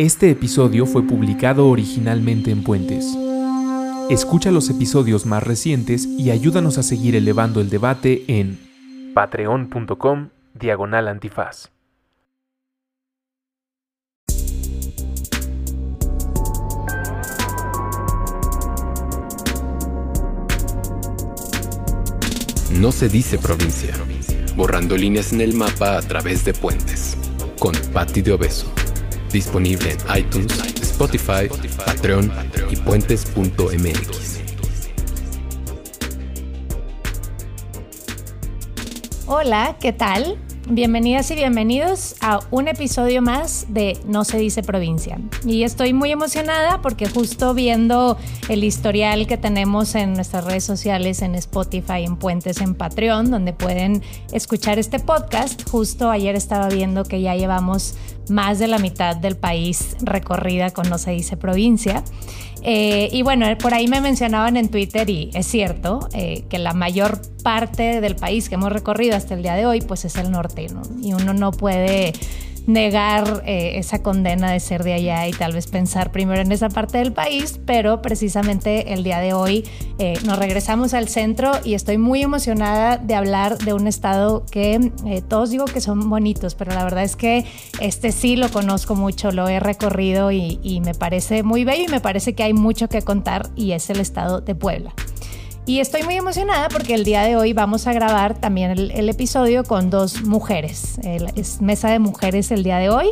Este episodio fue publicado originalmente en Puentes. Escucha los episodios más recientes y ayúdanos a seguir elevando el debate en patreon.com diagonal antifaz. No se dice provincia, borrando líneas en el mapa a través de puentes, con Patti de Obeso. Disponible en iTunes, Spotify, Patreon y puentes.mx. Hola, ¿qué tal? Bienvenidas y bienvenidos a un episodio más de No se dice provincia. Y estoy muy emocionada porque justo viendo el historial que tenemos en nuestras redes sociales, en Spotify, en Puentes, en Patreon, donde pueden escuchar este podcast, justo ayer estaba viendo que ya llevamos más de la mitad del país recorrida con No se dice provincia. Eh, y bueno, por ahí me mencionaban en Twitter y es cierto eh, que la mayor parte del país que hemos recorrido hasta el día de hoy pues es el norte y uno no puede negar eh, esa condena de ser de allá y tal vez pensar primero en esa parte del país, pero precisamente el día de hoy eh, nos regresamos al centro y estoy muy emocionada de hablar de un estado que eh, todos digo que son bonitos, pero la verdad es que este sí lo conozco mucho, lo he recorrido y, y me parece muy bello y me parece que hay mucho que contar y es el estado de Puebla. Y estoy muy emocionada porque el día de hoy vamos a grabar también el, episodio con dos mujeres. es mesa de mujeres el día de hoy.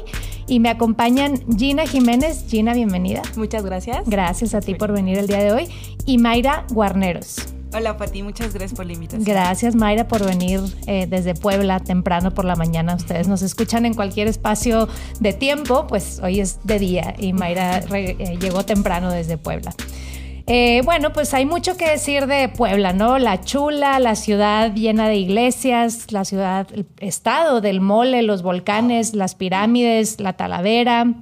Y me acompañan Gina Jiménez. Gina, bienvenida. Muchas gracias. Gracias a ti por venir el día de hoy. Y Mayra Guarneros. Hola Pati, muchas gracias por la invitación. Gracias Mayra por venir eh, desde Puebla temprano por la mañana. Ustedes nos escuchan en cualquier espacio de tiempo, pues hoy es de día y Mayra eh, llegó temprano desde Puebla. Eh, bueno, pues hay mucho que decir de Puebla, ¿no? La chula, la ciudad llena de iglesias, la ciudad, el estado del mole, los volcanes, las pirámides, la talavera,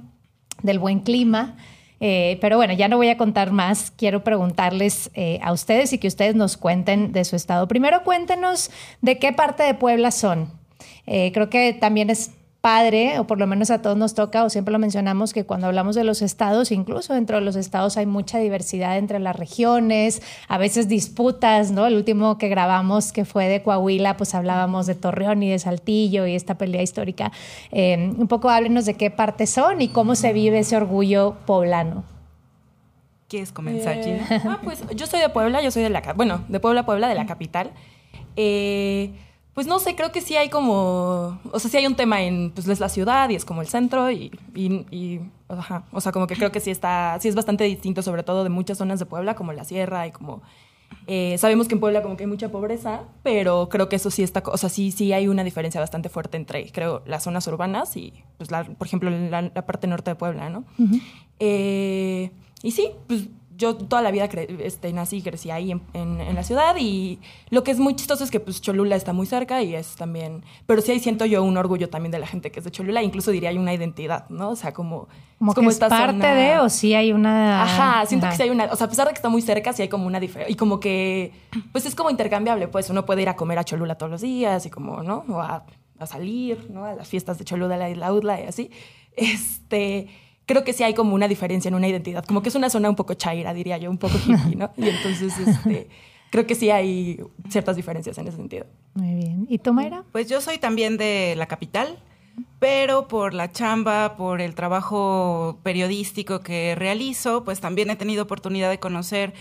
del buen clima. Eh, pero bueno, ya no voy a contar más. Quiero preguntarles eh, a ustedes y que ustedes nos cuenten de su estado. Primero cuéntenos de qué parte de Puebla son. creo que también es padre, o por lo menos a todos nos toca, o siempre lo mencionamos, que cuando hablamos de los estados, incluso dentro de los estados hay mucha diversidad entre las regiones, a veces disputas, ¿no? El último que grabamos, que fue de Coahuila, pues hablábamos de Torreón y de Saltillo y esta pelea histórica. Eh, un poco háblenos de qué parte son y cómo se vive ese orgullo poblano. ¿Quieres comenzar, eh, Ah, pues yo soy de Puebla, yo soy de la, bueno, de Puebla, Puebla, de la capital. Eh, pues no sé, creo que sí hay como, o sea, sí hay un tema en, pues es la ciudad y es como el centro y, y, ajá, o sea, como que creo que sí está, sí es bastante distinto, sobre todo de muchas zonas de Puebla, como la sierra y como, eh, sabemos que en Puebla como que hay mucha pobreza, pero creo que eso sí está, o sea, sí, sí hay una diferencia bastante fuerte entre, creo, las zonas urbanas y, pues, la, por ejemplo, la, parte norte de Puebla, ¿no? Eh, y sí, pues yo toda la vida este, nací y crecí ahí en, en, la ciudad y lo que es muy chistoso es que pues Cholula está muy cerca y es también, pero sí ahí siento yo un orgullo también de la gente que es de Cholula, incluso diría hay una identidad, ¿no? O sea, como... Como, como es parte de o sí hay una... Ajá, siento que sí hay una, o sea, a pesar de que está muy cerca, sí hay como una diferencia, y como que, pues es como intercambiable, pues uno puede ir a comer a Cholula todos los días y como, ¿no? O a, a salir, ¿no? A las fiestas de Cholula, la isla Udla y así. Este creo que sí hay como una diferencia en una identidad, como que es una zona un poco chaira, diría yo, un poco hippie, ¿no? Y entonces, este, creo que sí hay ciertas diferencias en ese sentido. Muy bien. ¿Y tú, Mayra? Pues yo soy también de la capital, pero por la chamba, por el trabajo periodístico que realizo, pues también he tenido oportunidad de conocer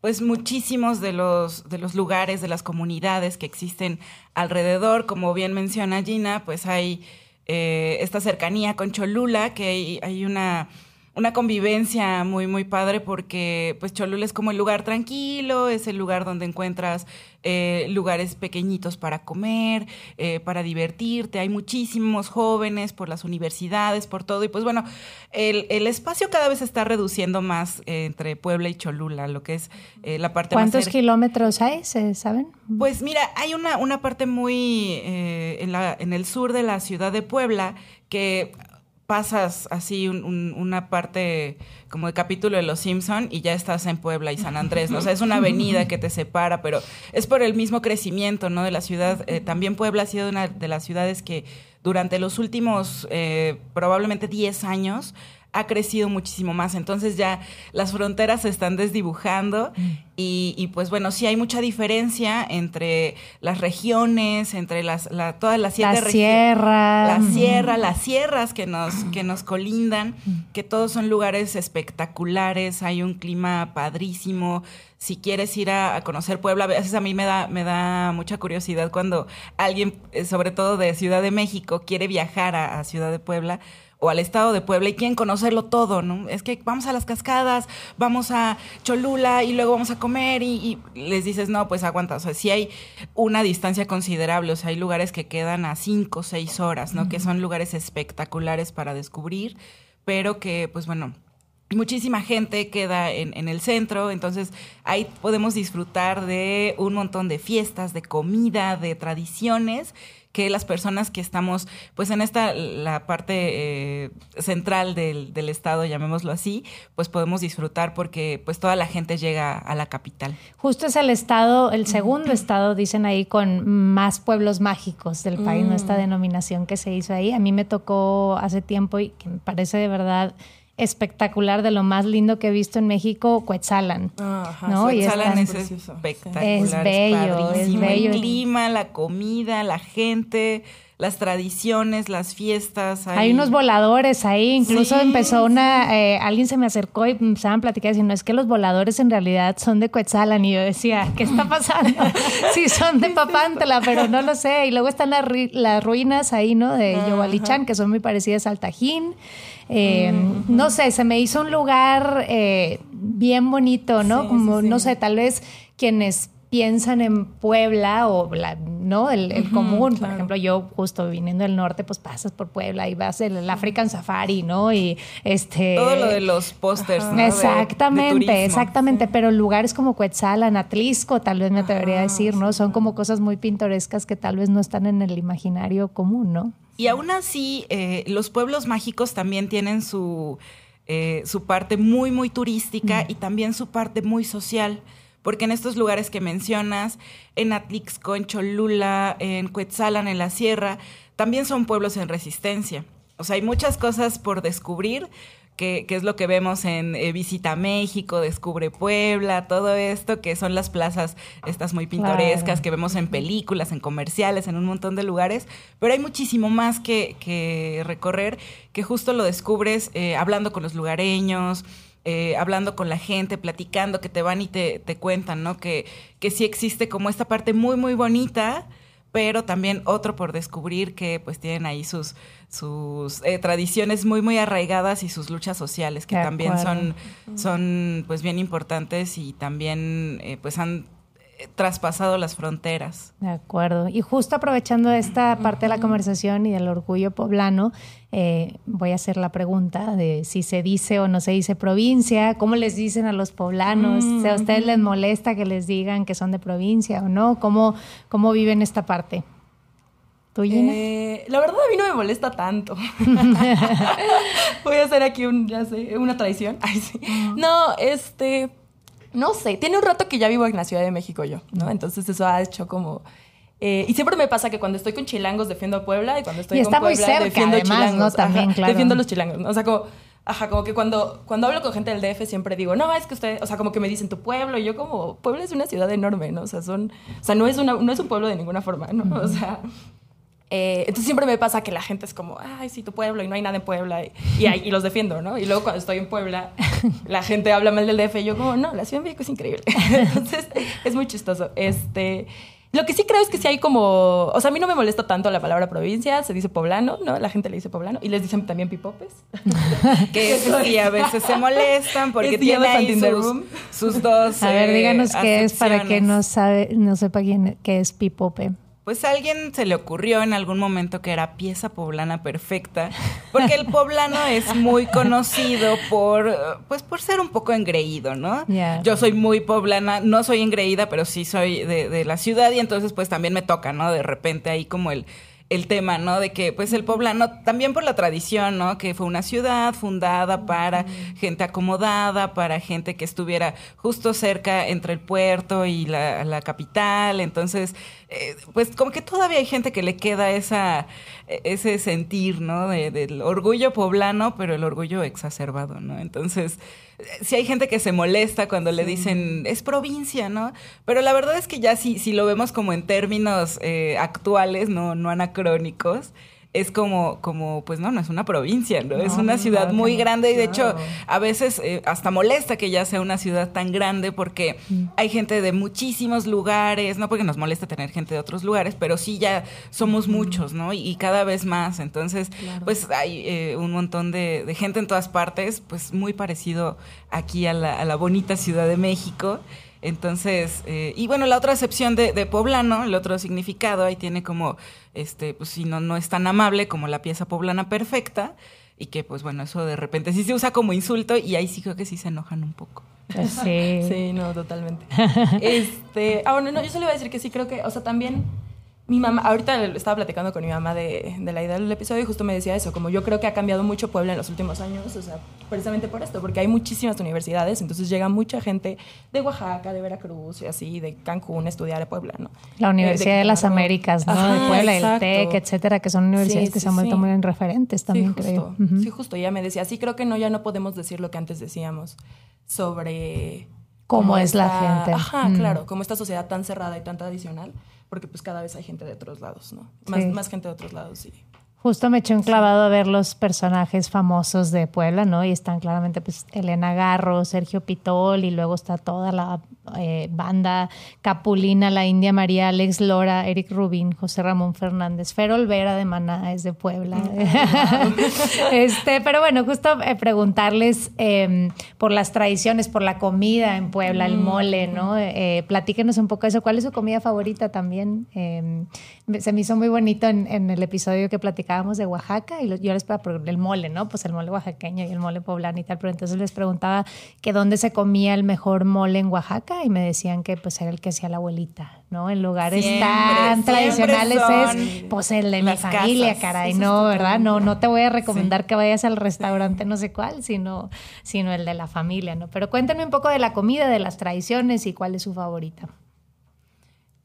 pues muchísimos de los, de los lugares, de las comunidades que existen alrededor. Como bien menciona Gina, pues hay eh, esta cercanía con Cholula, que hay, una, una, convivencia muy, muy padre porque pues Cholula es como el lugar tranquilo, es el lugar donde encuentras eh, lugares pequeñitos para comer, eh, para divertirte. Hay muchísimos jóvenes por las universidades, por todo. Y pues bueno, el, espacio cada vez se está reduciendo más eh, entre Puebla y Cholula, lo que es la parte ¿Cuántos kilómetros hay, se saben? Pues mira, hay una, una parte muy en, la, en el sur de la ciudad de Puebla que pasas así una parte como de capítulo de Los Simpson y ya estás en Puebla y San Andrés, ¿no? O sea, es una avenida que te separa, pero es por el mismo crecimiento, ¿no? De la ciudad. Eh, también Puebla ha sido una de las ciudades que durante los últimos eh, probablemente 10 años ha crecido muchísimo más. Entonces ya las fronteras se están desdibujando mm. y, pues bueno, sí hay mucha diferencia entre las regiones, entre las, todas las siete regiones. Sierra. La sierra, las sierras que nos, que nos colindan, que todos son lugares espectaculares, hay un clima padrísimo. Si quieres ir a, conocer Puebla, a veces a mí me da, me da mucha curiosidad cuando alguien, eh, sobre todo de Ciudad de México, quiere viajar a Ciudad de Puebla o al estado de Puebla y quieren conocerlo todo, ¿no? Es que vamos a las cascadas, vamos a Cholula y luego vamos a comer y, les dices, no, pues aguanta, o sea, sí hay una distancia considerable, o sea, hay lugares que quedan a cinco o seis horas, ¿no? Que son lugares espectaculares para descubrir, pero que, pues bueno, muchísima gente queda en, en, el centro, entonces ahí podemos disfrutar de un montón de fiestas, de comida, de tradiciones que las personas que estamos pues en esta, la parte eh, central del, del, estado, llamémoslo así, pues podemos disfrutar porque pues toda la gente llega a la capital. Justo es el estado, el segundo estado, dicen ahí, con más pueblos mágicos del país, ¿no? Esta mm. denominación que se hizo ahí. A mí me tocó hace tiempo y que me parece de verdad espectacular, de lo más lindo que he visto en México, Cuetzalan. ¿no? es, espectacular. Es bello, es, bello. El clima, la comida, la gente, las tradiciones, las fiestas. Hay unos voladores ahí, incluso empezó una, eh, alguien se me acercó y empezaban a platicar diciendo, es que los voladores en realidad son de Cuetzalan. Y yo decía, ¿qué está pasando? sí, son de Papantla, pero no lo sé. Y luego están las, las ruinas ahí, ¿no? De Yowalichan, que son muy parecidas al Tajín. Eh, no sé, se me hizo un lugar eh, bien bonito, ¿no? Como, no sé, tal vez quienes piensan en Puebla o la, no el, común. Por ejemplo yo justo viniendo del norte pues pasas por Puebla y vas el, African Safari no y este todo lo de los pósters exactamente exactamente pero lugares como Cuetzalan Atlisco tal vez me atrevería a decir no son como cosas muy pintorescas que tal vez no están en el imaginario común no y aún así, eh, los pueblos mágicos también tienen su, eh, su parte muy, muy turística y también su parte muy social. Porque en estos lugares que mencionas, en Atlixco, en Cholula, en Cuetzalan, en la Sierra, también son pueblos en resistencia. O sea, hay muchas cosas por descubrir, que, es lo que vemos en eh, Visita México, Descubre Puebla, todo esto, que son las plazas estas muy pintorescas que vemos en películas, en comerciales, en un montón de lugares, pero hay muchísimo más que, que recorrer, que justo lo descubres eh, hablando con los lugareños, eh, hablando con la gente, platicando, que te van y te, te cuentan, ¿no? Que, que sí existe como esta parte muy, muy bonita, pero también otro por descubrir que pues tienen ahí sus, sus eh, tradiciones muy muy arraigadas y sus luchas sociales que también son, son pues bien importantes y también eh, pues han traspasado las fronteras. De acuerdo. Y justo aprovechando esta parte de la conversación y del orgullo poblano, eh, voy a hacer la pregunta de si se dice o no se dice provincia, cómo les dicen a los poblanos, si a ustedes les molesta que les digan que son de provincia o no, cómo, cómo viven esta parte. ¿Tú, eh, la verdad a mí no me molesta tanto. voy a hacer aquí un, ya sé, una tradición. No, este no sé, tiene un rato que ya vivo en la Ciudad de México yo, ¿no? Entonces eso ha hecho como... Eh, y siempre me pasa que cuando estoy con chilangos defiendo a Puebla y cuando estoy con Puebla defiendo chilangos. ¿no? También, claro. Defiendo a los chilangos, ¿no? O sea, como... Ajá, como que cuando, cuando hablo con gente del DF siempre digo, no, es que usted, o sea, como que me dicen tu pueblo, y yo como, Puebla es una ciudad enorme, ¿no? O sea, son, o sea, no es, una, no es un pueblo de ninguna forma, ¿no? O sea, eh, entonces siempre me pasa que la gente es como, ay, sí, tu pueblo y no hay nada en Puebla y, y, los defiendo, ¿no? Y luego cuando estoy en Puebla, la gente habla mal del DF y yo como, no, la Ciudad de México es increíble. entonces es muy chistoso. Este, lo que sí creo es que sí hay como, o sea, a mí no me molesta tanto la palabra provincia, se dice poblano, ¿no? La gente le dice poblano y les dicen también pipopes. que sí, a veces se molestan porque tiene ahí sus, sus, dos A ver, díganos qué es para que no sabe, no sepa quién qué es pipope pues a alguien se le ocurrió en algún momento que era pieza poblana perfecta, porque el poblano es muy conocido por, pues por ser un poco engreído, ¿no? Yo soy muy poblana, no soy engreída, pero sí soy de, de la ciudad y entonces pues también me toca, ¿no? De repente ahí como el el tema, ¿no? De que pues el poblano, también por la tradición, ¿no? Que fue una ciudad fundada para gente acomodada, para gente que estuviera justo cerca entre el puerto y la, capital. Entonces, eh, pues como que todavía hay gente que le queda esa, ese sentir, ¿no? del orgullo poblano, pero el orgullo exacerbado, ¿no? Entonces, si hay gente que se molesta cuando le dicen, es provincia, ¿no? Pero la verdad es que ya si, si lo vemos como en términos eh, actuales, no, no anacrónicos, es como, como, pues no, no es una provincia, ¿no? es una ciudad muy grande y de hecho a veces eh, hasta molesta que ya sea una ciudad tan grande porque mm. hay gente de muchísimos lugares, no porque nos molesta tener gente de otros lugares, pero sí ya somos muchos, ¿no? Y, cada vez más, entonces, pues hay eh, un montón de, gente en todas partes, pues muy parecido aquí a la, a la bonita Ciudad de México. Entonces, eh, y bueno, la otra acepción de, de, poblano, el otro significado, ahí tiene como, este, pues si no, no es tan amable como la pieza poblana perfecta, y que pues bueno, eso de repente sí se usa como insulto y ahí sí creo que sí se enojan un poco. Sí. sí, no, totalmente. este, ah, bueno, no, yo solo iba a decir que sí creo que, o sea, también mi mamá, ahorita estaba platicando con mi mamá de, de, la idea del episodio y justo me decía eso, como yo creo que ha cambiado mucho Puebla en los últimos años, o sea, precisamente por esto, porque hay muchísimas universidades, entonces llega mucha gente de Oaxaca, de Veracruz y así, de Cancún a estudiar a Puebla, ¿no? La Universidad de, las Américas, ¿no? de Puebla, el TEC, etcétera, que son universidades que se han vuelto muy referentes también, creo. Sí, justo, ella me decía, sí, creo que no, ya no podemos decir lo que antes decíamos sobre... Cómo, es la gente. Ajá, claro, como esta sociedad tan cerrada y tan tradicional porque pues cada vez hay gente de otros lados, ¿no? Más, más gente de otros lados, sí. Justo me eché un clavado a ver los personajes famosos de Puebla, ¿no? Y están claramente pues Elena Garro, Sergio Pitol y luego está toda la eh, banda Capulina, la India María, Alex Lora, Eric Rubin, José Ramón Fernández, Fer Olvera de Maná es de Puebla. Este, pero bueno, justo eh, preguntarles em, por las tradiciones, por la comida en Puebla, el mm. mole, ¿no? Eh, platíquenos un poco eso. ¿Cuál es su comida favorita también? Em, se me hizo muy bonito en, el episodio que platicábamos de Oaxaca y yo les preguntaba el mole, ¿no? Pues el mole oaxaqueño y el mole poblano y tal, pero entonces les preguntaba que dónde se comía el mejor mole en Oaxaca y me decían que pues era el que hacía la abuelita, ¿no? En lugares tan tradicionales es pues el de mi familia, caray, no, ¿verdad? No, no te voy a recomendar que vayas al restaurante no sé cuál, sino, sino el de la familia, ¿no? Pero cuéntenme un poco de la comida, de las tradiciones y cuál es su favorita.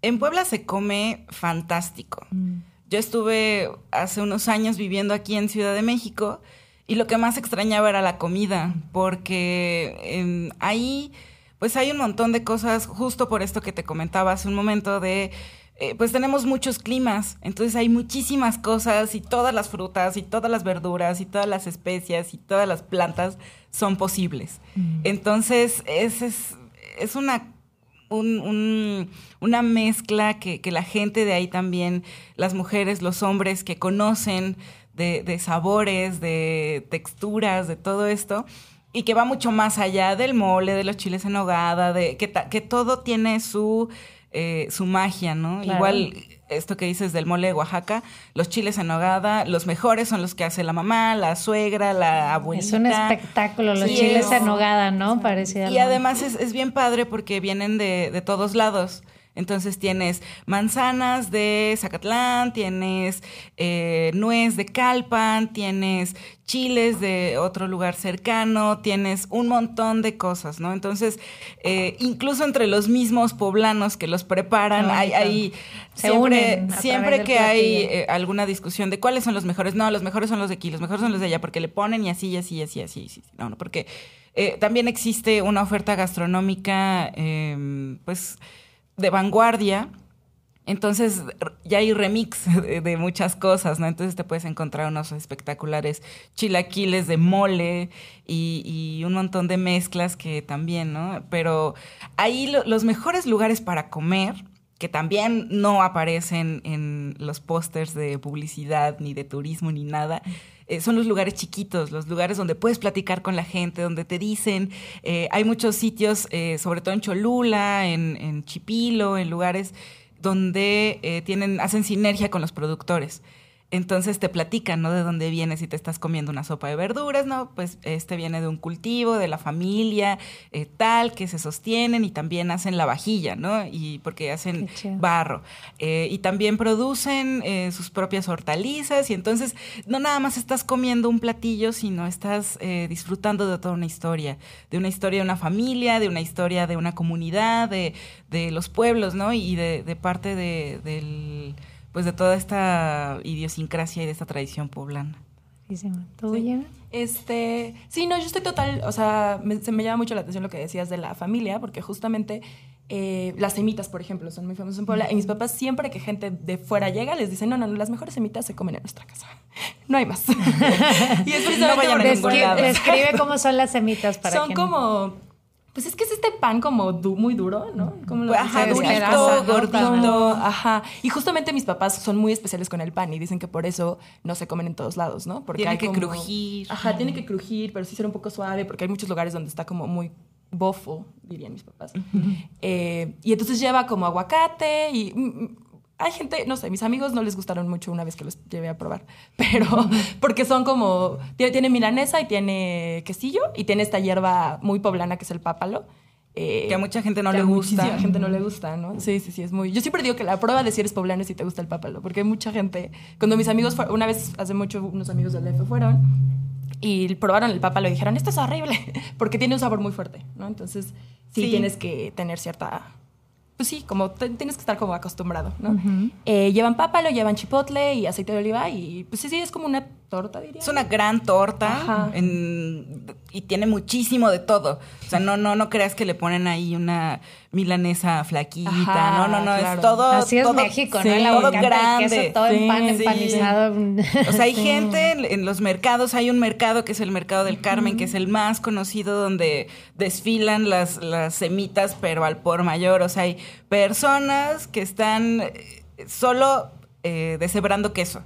En Puebla se come fantástico. Mm. Yo estuve hace unos años viviendo aquí en Ciudad de México y lo que más extrañaba era la comida, porque em, ahí pues hay un montón de cosas, justo por esto que te comentaba hace un momento de eh, pues tenemos muchos climas, entonces hay muchísimas cosas y todas las frutas y todas las verduras y todas las especias y todas las plantas son posibles. Mm. Entonces es, es, es una un, una mezcla que, la gente de ahí también, las mujeres, los hombres que conocen de, sabores, de texturas, de todo esto, y que va mucho más allá del mole, de los chiles en hogada, de que, que todo tiene su, eh, su magia, ¿no? Igual esto que dices del mole de Oaxaca, los chiles en nogada, los mejores son los que hace la mamá, la suegra, la abuelita. Es un espectáculo, los chiles en nogada, ¿no? Parecía. Y además es, es, bien padre porque vienen de, de todos lados. Entonces tienes manzanas de Zacatlán, tienes eh, nuez de Calpan, tienes chiles de otro lugar cercano, tienes un montón de cosas, ¿no? Entonces, eh, incluso entre los mismos poblanos que los preparan, hay, siempre, siempre que hay eh, alguna discusión de cuáles son los mejores, no, los mejores son los de aquí, los mejores son los de allá, porque le ponen y así, y así, y así, y así, así. no, no, porque también existe una oferta gastronómica, em, pues de vanguardia. Entonces ya hay remix de, muchas cosas, ¿no? Entonces te puedes encontrar unos espectaculares chilaquiles de mole y, un montón de mezclas que también, ¿no? Pero ahí los mejores lugares para comer, que también no aparecen en los pósters de publicidad, ni de turismo, ni nada, eh, son los lugares chiquitos, los lugares donde puedes platicar con la gente, donde te dicen, eh, hay muchos sitios, eh, sobre todo en Cholula, en, en Chipilo, en lugares donde tienen, hacen sinergia con los productores. Entonces te platican, ¿no? De dónde vienes si te estás comiendo una sopa de verduras, ¿no? Pues este viene de un cultivo, de la familia, eh, tal, que se sostienen y también hacen la vajilla, ¿no? Y porque hacen barro. Eh, y también producen eh, sus propias hortalizas y entonces no nada más estás comiendo un platillo, sino estás disfrutando de toda una historia, de una historia de una familia, de una historia de una comunidad, de, de los pueblos, ¿no? Y de, de parte de, del pues de toda esta idiosincrasia y de esta tradición poblana. ¿Tú, sí. Este, sí, no, yo estoy total, o sea, se me llama mucho la atención lo que decías de la familia, porque justamente eh, las semitas, por ejemplo, son muy famosas en Puebla. Y mis papás, siempre que gente de fuera llega, les dicen, no, no, no las mejores semitas se comen en nuestra casa. No hay más. y es precisamente no describe, describe cómo son las semitas para Son como pues es que es este pan como muy duro, ¿no? Como lo ajá, durito, gordito. Ajá. Y justamente mis papás son muy especiales con el pan y dicen que por eso no se comen en todos lados, ¿no? Porque tiene que crujir. Ajá, tiene que crujir, pero sí ser un poco suave porque hay muchos lugares donde está como muy bofo, dirían mis papás. Eh, y entonces lleva como aguacate y mm, mm, hay gente, no sé, mis amigos no les gustaron mucho una vez que los llevé a probar, pero porque son como, tiene, milanesa y tiene quesillo y tiene esta hierba muy poblana que es el pápalo. Eh, que a mucha gente no le gusta. A gente no le gusta, ¿no? Sí, sí, sí, es muy... Yo siempre digo que la prueba de si eres poblano es si te gusta el pápalo, porque mucha gente... Cuando mis amigos, una vez hace mucho, unos amigos del DF fueron y probaron el pápalo y dijeron, esto es horrible, porque tiene un sabor muy fuerte, ¿no? Entonces sí. tienes que tener cierta pues sí, como tienes que estar como acostumbrado, ¿no? Eh, llevan pápalo, llevan chipotle y aceite de oliva y pues sí, sí, es como una torta, diría. Es una gran torta y tiene muchísimo de todo. O sea, no, no, no creas que le ponen ahí una milanesa flaquita. no, no, no, es todo. Así es México, ¿no? todo grande. todo en pan empanizado. O sea, hay gente en, los mercados, hay un mercado que es el Mercado del Carmen, que es el más conocido donde desfilan las, las semitas, pero al por mayor. O sea, hay personas que están eh, solo eh, deshebrando queso.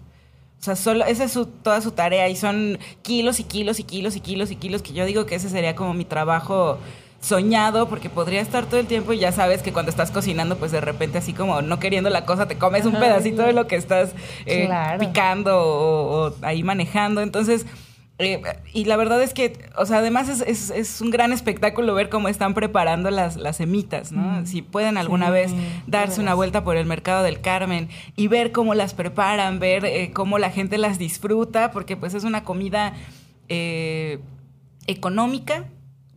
O sea, solo, esa es toda su tarea y son kilos y kilos y kilos y kilos y kilos que yo digo que ese sería como mi trabajo soñado porque podría estar todo el tiempo y ya sabes que cuando estás cocinando pues de repente así como no queriendo la cosa te comes un pedacito de lo que estás eh, picando o, ahí manejando. Entonces eh, y la verdad es que, o sea, además es, un gran espectáculo ver cómo están preparando las, las semitas, ¿no? Mm. Si pueden alguna vez darse una vuelta por el mercado del Carmen y ver cómo las preparan, ver eh, cómo la gente las disfruta, porque pues es una comida eh, económica,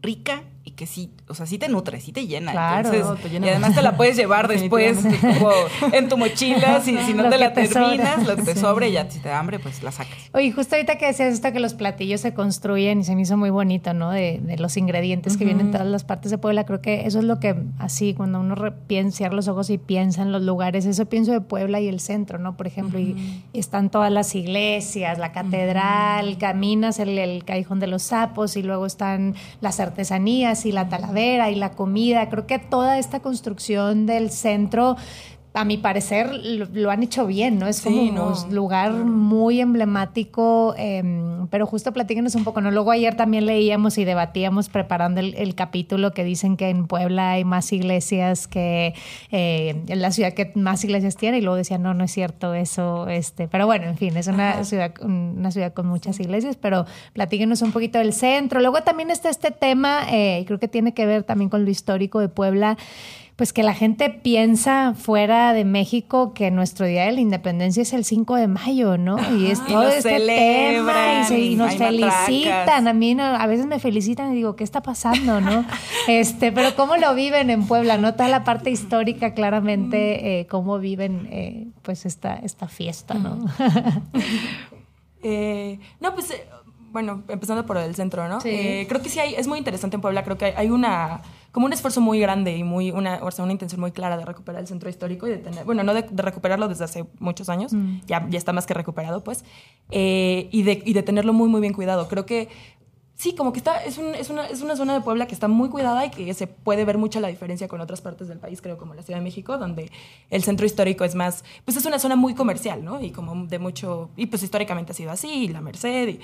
rica que sí, o sea, sí te nutre, sí te llena. Claro, Y además te la puedes llevar después como en tu mochila, si, si no te la terminas, lo que te sobre, ya si te da hambre, pues la sacas. Oye, justo ahorita que decías esto que los platillos se construyen y se me hizo muy bonito, ¿no? De, de los ingredientes que vienen en todas las partes de Puebla, creo que eso es lo que así, cuando uno piensa, cierra los ojos y piensa en los lugares, eso pienso de Puebla y el centro, ¿no? Por ejemplo, y, están todas las iglesias, la catedral, caminas el, el callejón de los sapos y luego están las artesanías y la talavera y la comida. Creo que toda esta construcción del centro a mi parecer lo, han hecho bien, ¿no? Es como un lugar muy emblemático, em, pero justo platíquenos un poco, ¿no? Luego ayer también leíamos y debatíamos preparando el, capítulo que dicen que en Puebla hay más iglesias que eh, en la ciudad que más iglesias tiene y luego decían, no, no es cierto eso, este, pero bueno, en fin, es una ciudad, una ciudad con muchas iglesias, pero platíquenos un poquito del centro. Luego también está este tema, eh, creo que tiene que ver también con lo histórico de Puebla, pues que la gente piensa fuera de México que nuestro Día de la Independencia es el 5 de mayo, ¿no? Y es todo este tema y, nos felicitan. A mí a veces me felicitan y digo, ¿qué está pasando, no? este, pero cómo lo viven en Puebla, ¿no? Toda la parte histórica, claramente, mm. eh, cómo viven eh, pues esta, esta fiesta, ¿no? Eh, no, pues bueno, empezando por el centro, ¿no? creo que sí hay, es muy interesante en Puebla, creo que hay una como un esfuerzo muy grande y muy una, o sea, una intención muy clara de recuperar el centro histórico y de tener, bueno, no de, recuperarlo desde hace muchos años, mm. ya, ya está más que recuperado, pues, eh, y, de, y de tenerlo muy, muy bien cuidado. Creo que sí, como que está, es, un, es, una, es, una, zona de Puebla que está muy cuidada y que se puede ver mucho la diferencia con otras partes del país, creo, como la Ciudad de México, donde el centro histórico es más, pues es una zona muy comercial, ¿no? Y como de mucho, y pues históricamente ha sido así, y la Merced, y,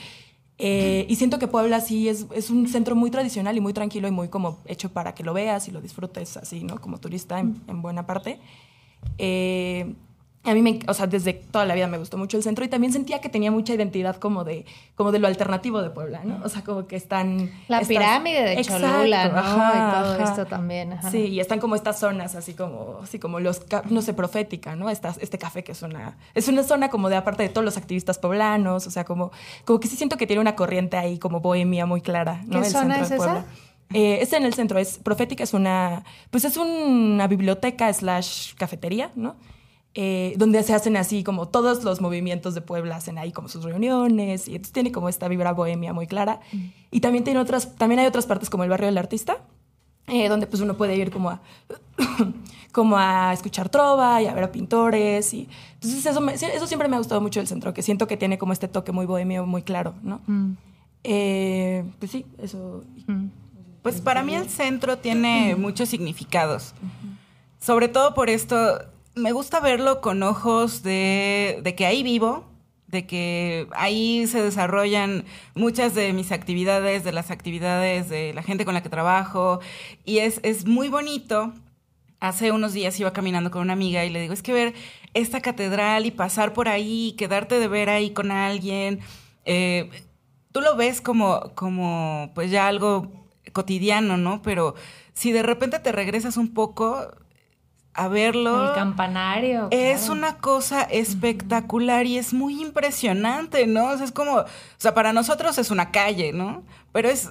eh, y siento que Puebla sí es, es, un centro muy tradicional y muy tranquilo y muy como hecho para que lo veas y lo disfrutes así, ¿no? Como turista en, en buena parte. Eh, a mí, me, o sea, desde toda la vida me gustó mucho el centro y también sentía que tenía mucha identidad como de, como de lo alternativo de Puebla, ¿no? O sea, como que están... La pirámide de Cholula, ¿no? y todo esto también. Sí, y están como estas zonas, así como, así como los, no sé, profética, ¿no? este café que es una, es una zona como de aparte de todos los activistas poblanos, o sea, como, como que sí siento que tiene una corriente ahí como bohemia muy clara, ¿no? ¿Qué zona es esa? Eh, es en el centro, es Profética, es una, pues es una biblioteca slash cafetería, ¿no? Eh, donde se hacen así como todos los movimientos de Puebla hacen ahí como sus reuniones y entonces tiene como esta vibra bohemia muy clara. Y también tiene otras, también hay otras partes como el barrio del artista, eh, donde pues uno puede ir como a, como a escuchar trova y a ver a pintores. Y, entonces eso, eso siempre me ha gustado mucho del centro, que siento que tiene como este toque muy bohemio, muy claro, ¿no? Eh, pues sí, eso. Pues para mí el centro tiene muchos significados. Sobre todo por esto, me gusta verlo con ojos de, de, que ahí vivo, de que ahí se desarrollan muchas de mis actividades, de las actividades de la gente con la que trabajo. Y es, es muy bonito. Hace unos días iba caminando con una amiga y le digo, es que ver esta catedral y pasar por ahí, quedarte de ver ahí con alguien, eh, tú lo ves como, como pues ya algo cotidiano, ¿no? Pero si de repente te regresas un poco, a verlo. El campanario. Es una cosa espectacular y es muy impresionante, ¿no? O sea, es como, o sea, para nosotros es una calle, ¿no? Pero es,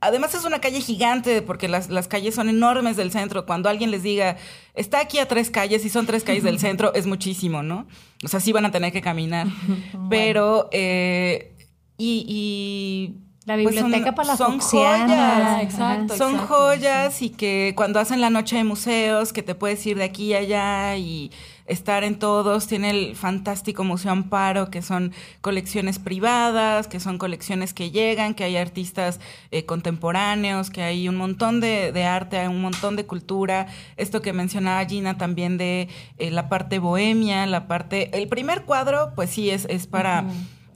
además es una calle gigante porque las, las, calles son enormes del centro. Cuando alguien les diga, está aquí a tres calles y son tres calles del centro, es muchísimo, ¿no? O sea, sí van a tener que caminar. Pero, eh, y, y la pues biblioteca para la son joyas, exacto, son joyas y que cuando hacen la noche de museos, que te puedes ir de aquí y allá y estar en todos. Tiene el fantástico Museo Amparo, que son colecciones privadas, que son colecciones que llegan, que hay artistas eh, contemporáneos, que hay un montón de, de, arte, hay un montón de cultura. Esto que mencionaba Gina también de eh, la parte bohemia, la parte... El primer cuadro, pues sí, es, es para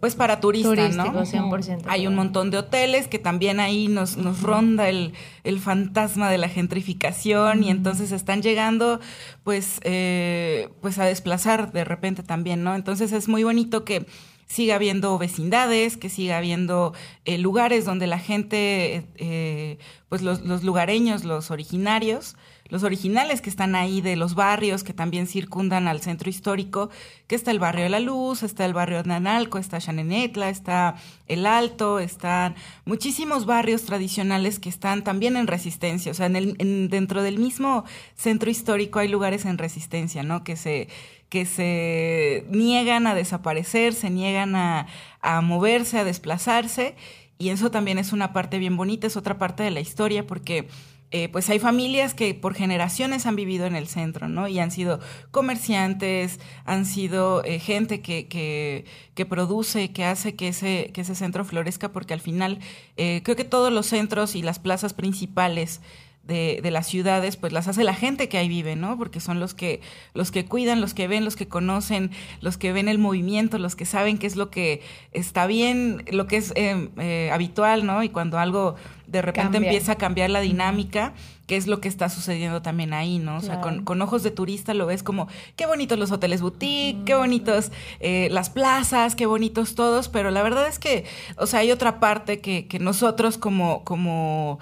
pues para turistas, ¿no? 100%. Hay un montón de hoteles que también ahí nos, nos ronda el, el, fantasma de la gentrificación y entonces están llegando pues, eh, pues a desplazar de repente también, ¿no? Entonces es muy bonito que siga habiendo vecindades, que siga habiendo eh, lugares donde la gente, eh, pues los, los lugareños, los originarios, los originales que están ahí de los barrios que también circundan al centro histórico, que está el barrio de la Luz, está el barrio de Nanalco, está Chanenetla, está el Alto, están muchísimos barrios tradicionales que están también en resistencia, o sea, en el, dentro del mismo centro histórico hay lugares en resistencia, ¿no? Que se que se niegan a desaparecer, se niegan a, a moverse, a desplazarse, y eso también es una parte bien bonita, es otra parte de la historia, porque eh, pues hay familias que por generaciones han vivido en el centro, ¿no? Y han sido comerciantes, han sido eh, gente que, que, que, produce, que hace que ese, que ese centro florezca, porque al final eh, creo que todos los centros y las plazas principales de, de, las ciudades, pues las hace la gente que ahí vive, ¿no? Porque son los que, los que cuidan, los que ven, los que conocen, los que ven el movimiento, los que saben qué es lo que está bien, lo que es eh, habitual, ¿no? Y cuando algo de repente empieza a cambiar la dinámica, que es lo que está sucediendo también ahí, ¿no? O sea, con, con, ojos de turista lo ves como, qué bonitos los hoteles boutique, qué bonitos eh, las plazas, qué bonitos todos, pero la verdad es que, o sea, hay otra parte que, que nosotros como, como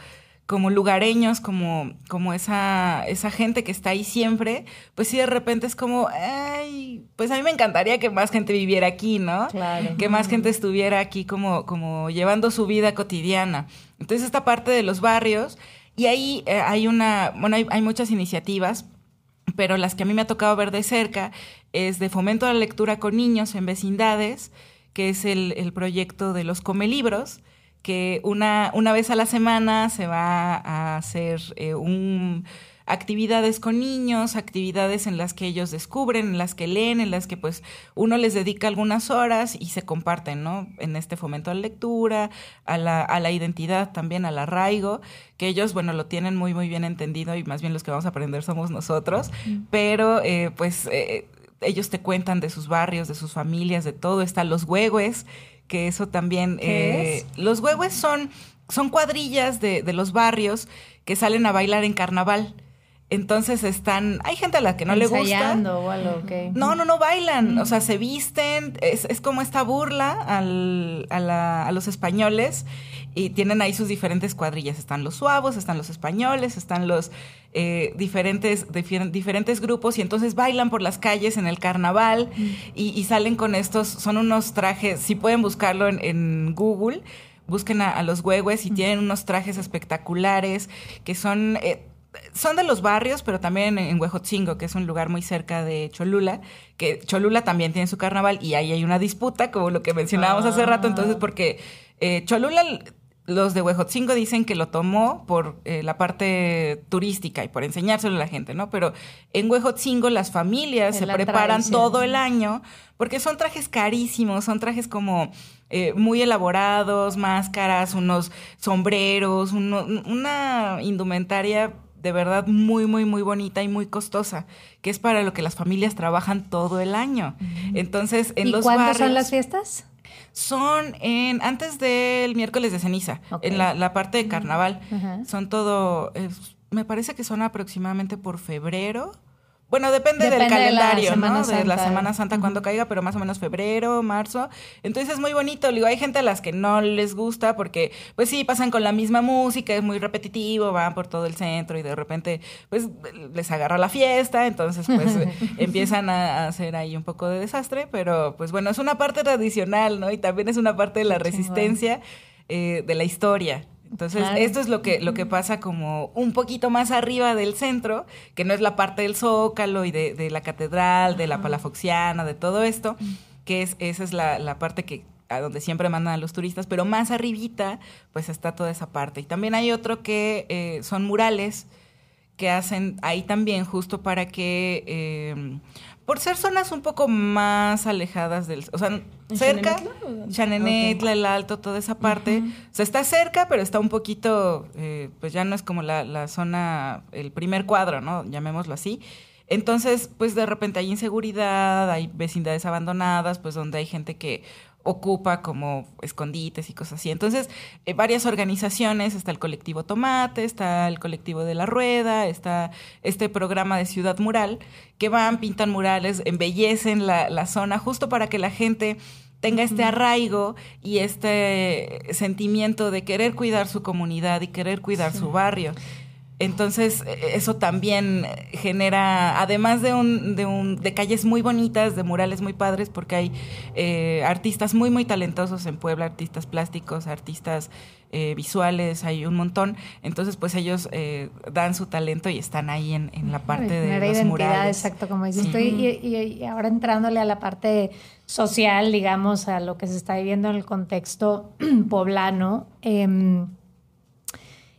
como lugareños, como, como esa, esa gente que está ahí siempre, pues sí de repente es como, ay, pues a mí me encantaría que más gente viviera aquí, ¿no? Claro. Que más gente estuviera aquí como, como llevando su vida cotidiana. Entonces esta parte de los barrios, y ahí eh, hay una, bueno, hay, hay muchas iniciativas, pero las que a mí me ha tocado ver de cerca es de fomento a la lectura con niños en vecindades, que es el, el proyecto de los comelibros, que una, una vez a la semana se va a hacer eh, un actividades con niños, actividades en las que ellos descubren, en las que leen, en las que pues uno les dedica algunas horas y se comparten, ¿no? En este fomento a la lectura, a la, a la identidad también, al arraigo, que ellos, bueno, lo tienen muy, muy bien entendido y más bien los que vamos a aprender somos nosotros, pero eh, pues eh, ellos te cuentan de sus barrios, de sus familias, de todo, están los huehues, que eso también... Eh, los huehues son, son cuadrillas de, de, los barrios que salen a bailar en carnaval. Entonces están, hay gente a la que no le gusta. o algo, okay. No, no, no bailan, o sea, se visten, es, es como esta burla al, a, la, a, los españoles y tienen ahí sus diferentes cuadrillas. Están los suavos, están los españoles, están los eh, diferentes, difer diferentes grupos y entonces bailan por las calles en el carnaval mm. y, y, salen con estos, son unos trajes, si pueden buscarlo en, en Google, busquen a, a los huehues y mm. tienen unos trajes espectaculares que son... Eh, son de los barrios, pero también en Huejotzingo, que es un lugar muy cerca de Cholula, que Cholula también tiene su carnaval y ahí hay una disputa, como lo que mencionábamos hace rato, entonces porque eh, Cholula los de Huejotzingo dicen que lo tomó por eh, la parte turística y por enseñárselo a la gente, ¿no? Pero en Huejotzingo las familias se preparan todo el año porque son trajes carísimos, son trajes como eh, muy elaborados, máscaras, unos sombreros, una indumentaria de verdad muy, muy, muy bonita y muy costosa, que es para lo que las familias trabajan todo el año. Entonces, en ¿Y los cuándo son las fiestas? Son en antes del miércoles de ceniza, en la, parte de carnaval. Son todo, me parece que son aproximadamente por febrero bueno, depende, del calendario, ¿no? De la Semana Santa cuando caiga, pero más o menos febrero, marzo. Entonces es muy bonito. Digo, hay gente a las que no les gusta porque, pues sí, pasan con la misma música, es muy repetitivo, van por todo el centro y de repente, pues les agarra la fiesta, entonces pues empiezan a hacer ahí un poco de desastre, pero pues bueno, es una parte tradicional, ¿no? Y también es una parte de la resistencia eh, de la historia. Entonces, esto es lo que, lo que pasa como un poquito más arriba del centro, que no es la parte del zócalo y de, de la catedral, de la palafoxiana, de todo esto, que es, esa es la, la parte que a donde siempre mandan a los turistas, pero más arribita, pues está toda esa parte. Y también hay otro que eh, son murales que hacen ahí también justo para que eh, por ser zonas un poco más alejadas del, o sea, cerca, Chanenetla, el Alto, toda esa parte, o sea, está cerca, pero está un poquito, eh, pues ya no es como la, la zona, el primer cuadro, ¿no? Llamémoslo así. Entonces, pues de repente hay inseguridad, hay vecindades abandonadas, pues donde hay gente que ocupa como escondites y cosas así. Entonces, eh, varias organizaciones, está el colectivo Tomate, está el colectivo de la Rueda, está este programa de Ciudad Mural, que van, pintan murales, embellecen la, la zona justo para que la gente tenga este arraigo y este sentimiento de querer cuidar su comunidad y querer cuidar su barrio. Entonces, e, eso también genera, además de, un, de, un, de calles muy bonitas, de murales muy padres, porque hay eh, artistas muy, muy talentosos en Puebla, artistas plásticos, artistas eh, visuales, hay un montón. Entonces, pues ellos eh, dan su talento y están ahí en, la parte de los murales. Exacto, como dices y, ahora entrándole a la parte social, digamos, a lo que se está viviendo en el contexto poblano. Eh,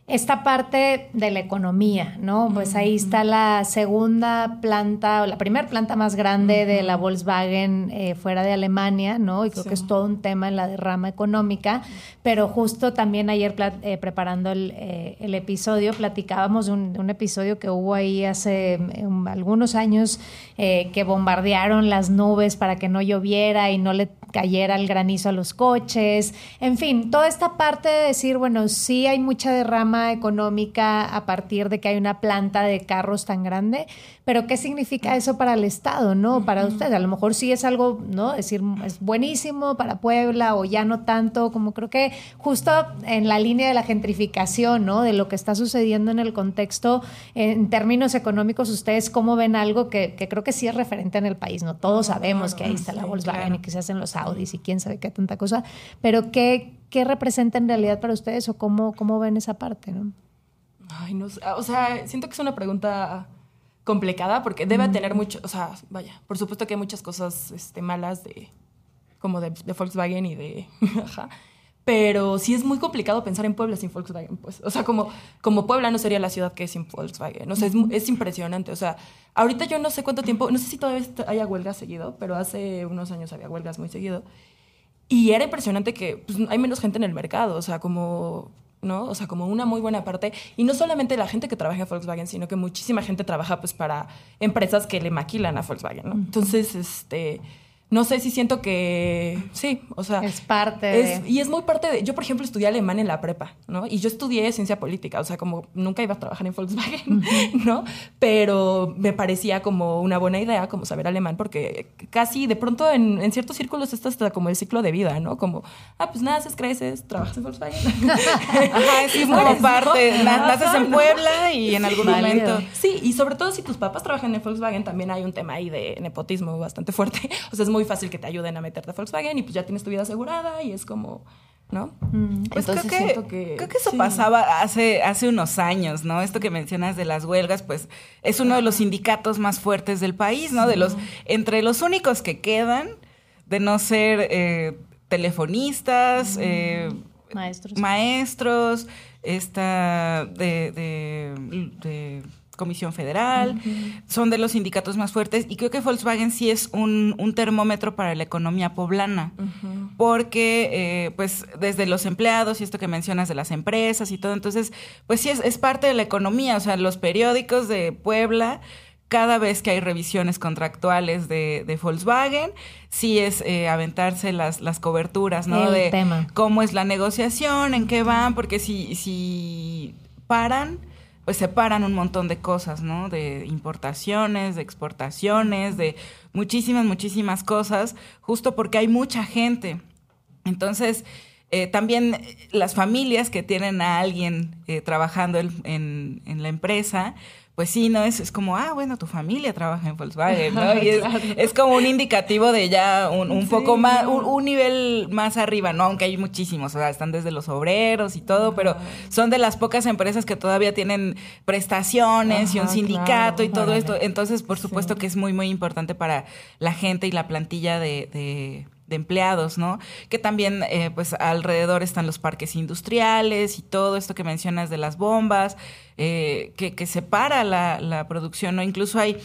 esta parte de la economía, ¿no? Pues ahí está la segunda planta, o la primera planta más grande de la Volkswagen eh, fuera de Alemania, ¿no? Y creo que es todo un tema en la derrama económica, pero justo también ayer eh, preparando eh, el, episodio, platicábamos de un, episodio que hubo ahí hace um, algunos años que bombardearon las nubes para que no lloviera y no le cayera el granizo a los coches, en fin, toda esta parte de decir, bueno, sí hay mucha derrama económica a partir de que hay una planta de carros tan grande, pero ¿qué significa eso para el Estado, no? Para usted, a lo mejor sí es algo, ¿no? Es decir, es buenísimo para Puebla o ya no tanto, como creo que justo en la línea de la gentrificación, ¿no? De lo que está sucediendo en el contexto en términos económicos, ustedes cómo ven algo que, creo que sí es referente en el país, ¿no? Todos sabemos que ahí está la Volkswagen y que se hacen los Audis y quién sabe qué tanta cosa, pero ¿qué, qué representa en realidad para ustedes o cómo, cómo ven esa parte, ¿no? Ay, no sé. O sea, siento que es una pregunta complicada porque debe tener mucho, o sea, vaya, por supuesto que hay muchas cosas este, malas de como de, Volkswagen y de ajá, pero sí es muy complicado pensar en Puebla sin Volkswagen, pues, o sea, como como Puebla no sería la ciudad que es sin Volkswagen, o sea, es, es impresionante, o sea, ahorita yo no sé cuánto tiempo, no sé si todavía haya huelgas seguido, pero hace unos años había huelgas muy seguido y era impresionante que pues, hay menos gente en el mercado, o sea, como, ¿no? O sea, como una muy buena parte. Y no solamente la gente que trabaja en Volkswagen, sino que muchísima gente trabaja pues para empresas que le maquilan a Volkswagen, ¿no? Entonces, este no sé si siento que sí, o sea, es parte de... y es muy parte de yo por ejemplo estudié alemán en la prepa, ¿no? Y yo estudié ciencia política, o sea, como nunca iba a trabajar en Volkswagen, ¿no? Pero me parecía como una buena idea como saber alemán porque casi de pronto en, en ciertos círculos esto está como el ciclo de vida, ¿no? Como, ah, pues naces, creces, trabajas en Volkswagen. Ajá, es como parte, naces en Puebla y en algún momento. Sí, y sobre todo si tus papás trabajan en Volkswagen también hay un tema ahí de nepotismo bastante fuerte. O sea, es muy fácil que te ayuden a meterte a Volkswagen y pues ya tienes tu vida asegurada y es como, ¿no? Mm. Pues creo que, creo que eso pasaba hace, hace unos años, ¿no? Esto que mencionas de las huelgas, pues es uno de los sindicatos más fuertes del país, ¿no? De los, entre los únicos que quedan, de no ser eh, telefonistas, eh, maestros. maestros, esta de, de Comisión Federal, son de los sindicatos más fuertes y creo que Volkswagen sí es un, termómetro para la economía poblana, porque eh, pues desde los empleados y esto que mencionas de las empresas y todo, entonces pues sí es, parte de la economía, o sea, los periódicos de Puebla cada vez que hay revisiones contractuales de, Volkswagen, sí es eh, aventarse las, las coberturas, ¿no? de cómo es la negociación, en qué van, porque si, si paran, pues separan un montón de cosas, ¿no? De importaciones, de exportaciones, de muchísimas, muchísimas cosas, justo porque hay mucha gente. Entonces, eh, también las familias que tienen a alguien eh, trabajando en, en, la empresa, pues sí, ¿no? Es, es como, ah, bueno, tu familia trabaja en Volkswagen, ¿no? Y es, como un indicativo de ya un, poco más, un, nivel más arriba, ¿no? Aunque hay muchísimos, o sea, están desde los obreros y todo, pero son de las pocas empresas que todavía tienen prestaciones y un sindicato y todo esto. Entonces, por supuesto que es muy, muy importante para la gente y la plantilla de de empleados, ¿no? Que también, eh, pues, alrededor están los parques industriales y todo esto que mencionas de las bombas, eh, que, que, separa la, la, producción, ¿no? Incluso hay,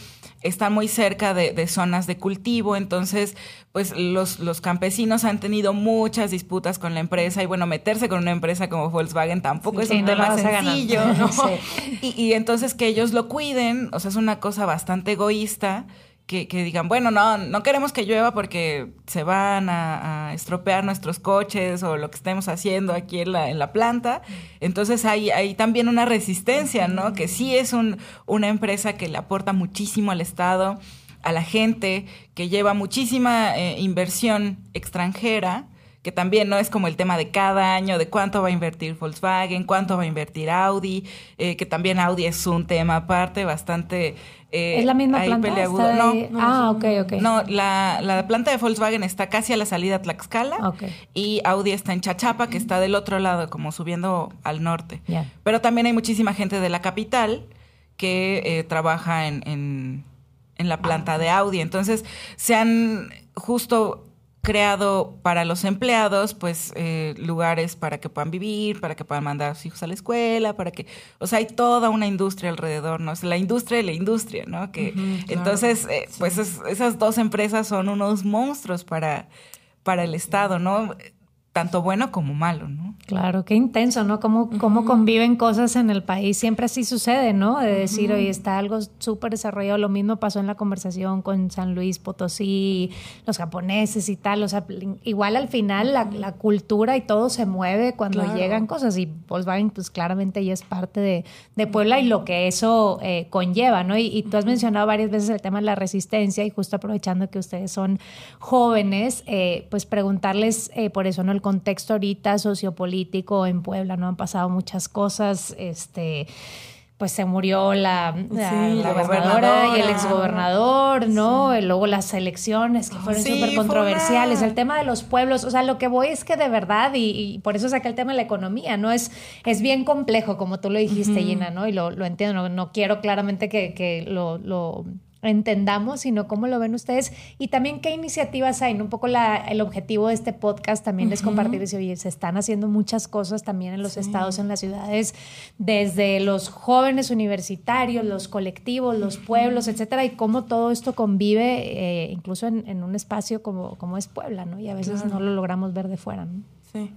están muy cerca de, zonas de cultivo, entonces, pues, los, los campesinos han tenido muchas disputas con la empresa y, bueno, meterse con una empresa como Volkswagen tampoco es un tema sencillo, ¿no? y, y entonces que ellos lo cuiden, o sea, es una cosa bastante egoísta que, digan, bueno, no, no queremos que llueva porque se van a, estropear nuestros coches o lo que estemos haciendo aquí en la, en la planta. Entonces hay, hay también una resistencia, ¿no? Que sí es un, una empresa que le aporta muchísimo al Estado, a la gente, que lleva muchísima eh, inversión extranjera que también no es como el tema de cada año, de cuánto va a invertir Volkswagen, cuánto va a invertir Audi, eh, que también Audi es un tema aparte bastante... Eh, ¿Es la misma planta? No, ah, ok, ok. No, la, la, planta de Volkswagen está casi a la salida a Tlaxcala y Audi está en Chachapa, que está del otro lado, como subiendo al norte. Pero también hay muchísima gente de la capital que eh, trabaja en, en, en la planta de Audi. Entonces, se han justo creado para los empleados, pues, eh, lugares para que puedan vivir, para que puedan mandar a sus hijos a la escuela, para que, o sea, hay toda una industria alrededor, ¿no? Es la industria de la industria, ¿no? Que entonces, eh, pues esas dos empresas son unos monstruos para, para el Estado, ¿no? Tanto bueno como malo, ¿no? Claro, qué intenso, ¿no? Cómo, cómo conviven cosas en el país. Siempre así sucede, ¿no? De decir, oye, está algo súper desarrollado. Lo mismo pasó en la conversación con San Luis Potosí, los japoneses y tal. O sea, igual al final la, cultura y todo se mueve cuando llegan cosas. Y Volkswagen, pues claramente ya es parte de, de Puebla y lo que eso eh, conlleva, ¿no? Y, tú has mencionado varias veces el tema de la resistencia y justo aprovechando que ustedes son jóvenes, eh, pues preguntarles eh, por eso, ¿no? Contexto ahorita sociopolítico en Puebla, ¿no? Han pasado muchas cosas, este pues se murió la, gobernadora y el exgobernador, ¿no? Y luego las elecciones que fueron súper controversiales, el tema de los pueblos, o sea, lo que voy es que de verdad, y, por eso saqué el tema de la economía, ¿no? Es, es bien complejo, como tú lo dijiste, Gina, ¿no? Y lo, entiendo, no, quiero claramente que, que lo entendamos, sino cómo lo ven ustedes y también qué iniciativas hay. Un poco la, el objetivo de este podcast también es compartir, si oye, se están haciendo muchas cosas también en los estados, en las ciudades, desde los jóvenes universitarios, los colectivos, los pueblos, etcétera, y cómo todo esto convive, eh, incluso en, un espacio como, como es Puebla, ¿no? Y a veces no lo logramos ver de fuera, ¿no? Sí.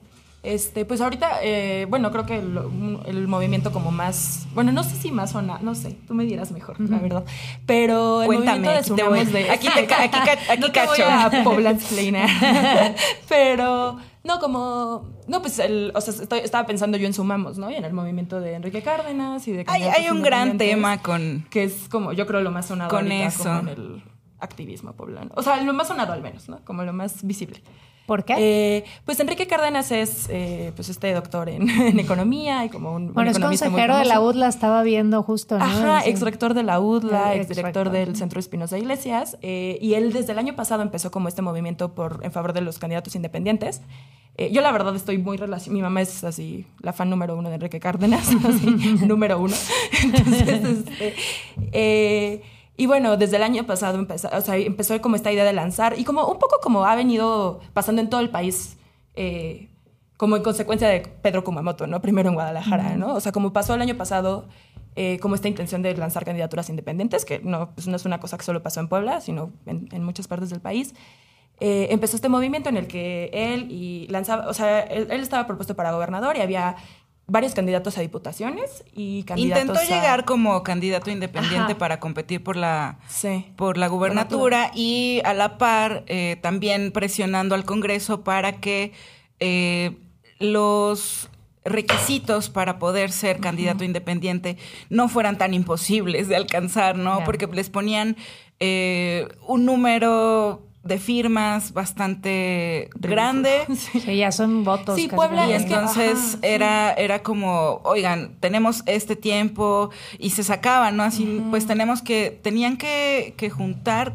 Este, pues ahorita, eh, bueno, creo que el, movimiento como más, bueno, no sé si más o no, no sé, tú me dirás mejor, la verdad. Pero el Cuéntame, movimiento de aquí, te, aquí, aquí, no cacho. Te voy a Pero, no, como, no, pues, el, o sea, estaba pensando yo en Sumamos, ¿no? Y en el movimiento de Enrique Cárdenas y de... Hay, hay un gran tema con... Que es como, yo creo, lo más sonado con eso. Como en el activismo poblano. O sea, lo más sonado al menos, ¿no? Como lo más visible. ¿Por qué? Eh, pues Enrique Cárdenas es eh, pues este doctor en, economía y como un Bueno, es consejero de la UDLA, estaba viendo justo, ¿no? Ajá, exrector de la UDLA, exdirector del Centro Espinosa Iglesias, eh, y él desde el año pasado empezó como este movimiento por en favor de los candidatos independientes. Eh, yo la verdad estoy muy relacionada, mi mamá es así, la fan número uno de Enrique Cárdenas, así, número uno. Entonces, este, eh, y bueno, desde el año pasado empezó, o sea, empezó como esta idea de lanzar y como un poco como ha venido pasando en todo el país, eh, como en consecuencia de Pedro Kumamoto, ¿no? Primero en Guadalajara, ¿no? O sea, como pasó el año pasado, eh, como esta intención de lanzar candidaturas independientes, que no, pues no es una cosa que solo pasó en Puebla, sino en, en muchas partes del país. Eh, empezó este movimiento en el que él y lanzaba, o sea, él, él, estaba propuesto para gobernador y había varios candidatos a diputaciones y candidatos Intentó a... llegar como candidato independiente Ajá. para competir por la, Sí. por la gubernatura y a la par eh, también presionando al Congreso para que eh, los requisitos para poder ser candidato independiente no fueran tan imposibles de alcanzar, ¿no? Claro. Porque les ponían eh, un número de firmas bastante grande. Sí. Ya son votos. Sí, Puebla Y que- entonces ajá, sí. era, era como, oigan, tenemos este tiempo y se sacaban, ¿no? Así, pues tenemos que, tenían que, que juntar,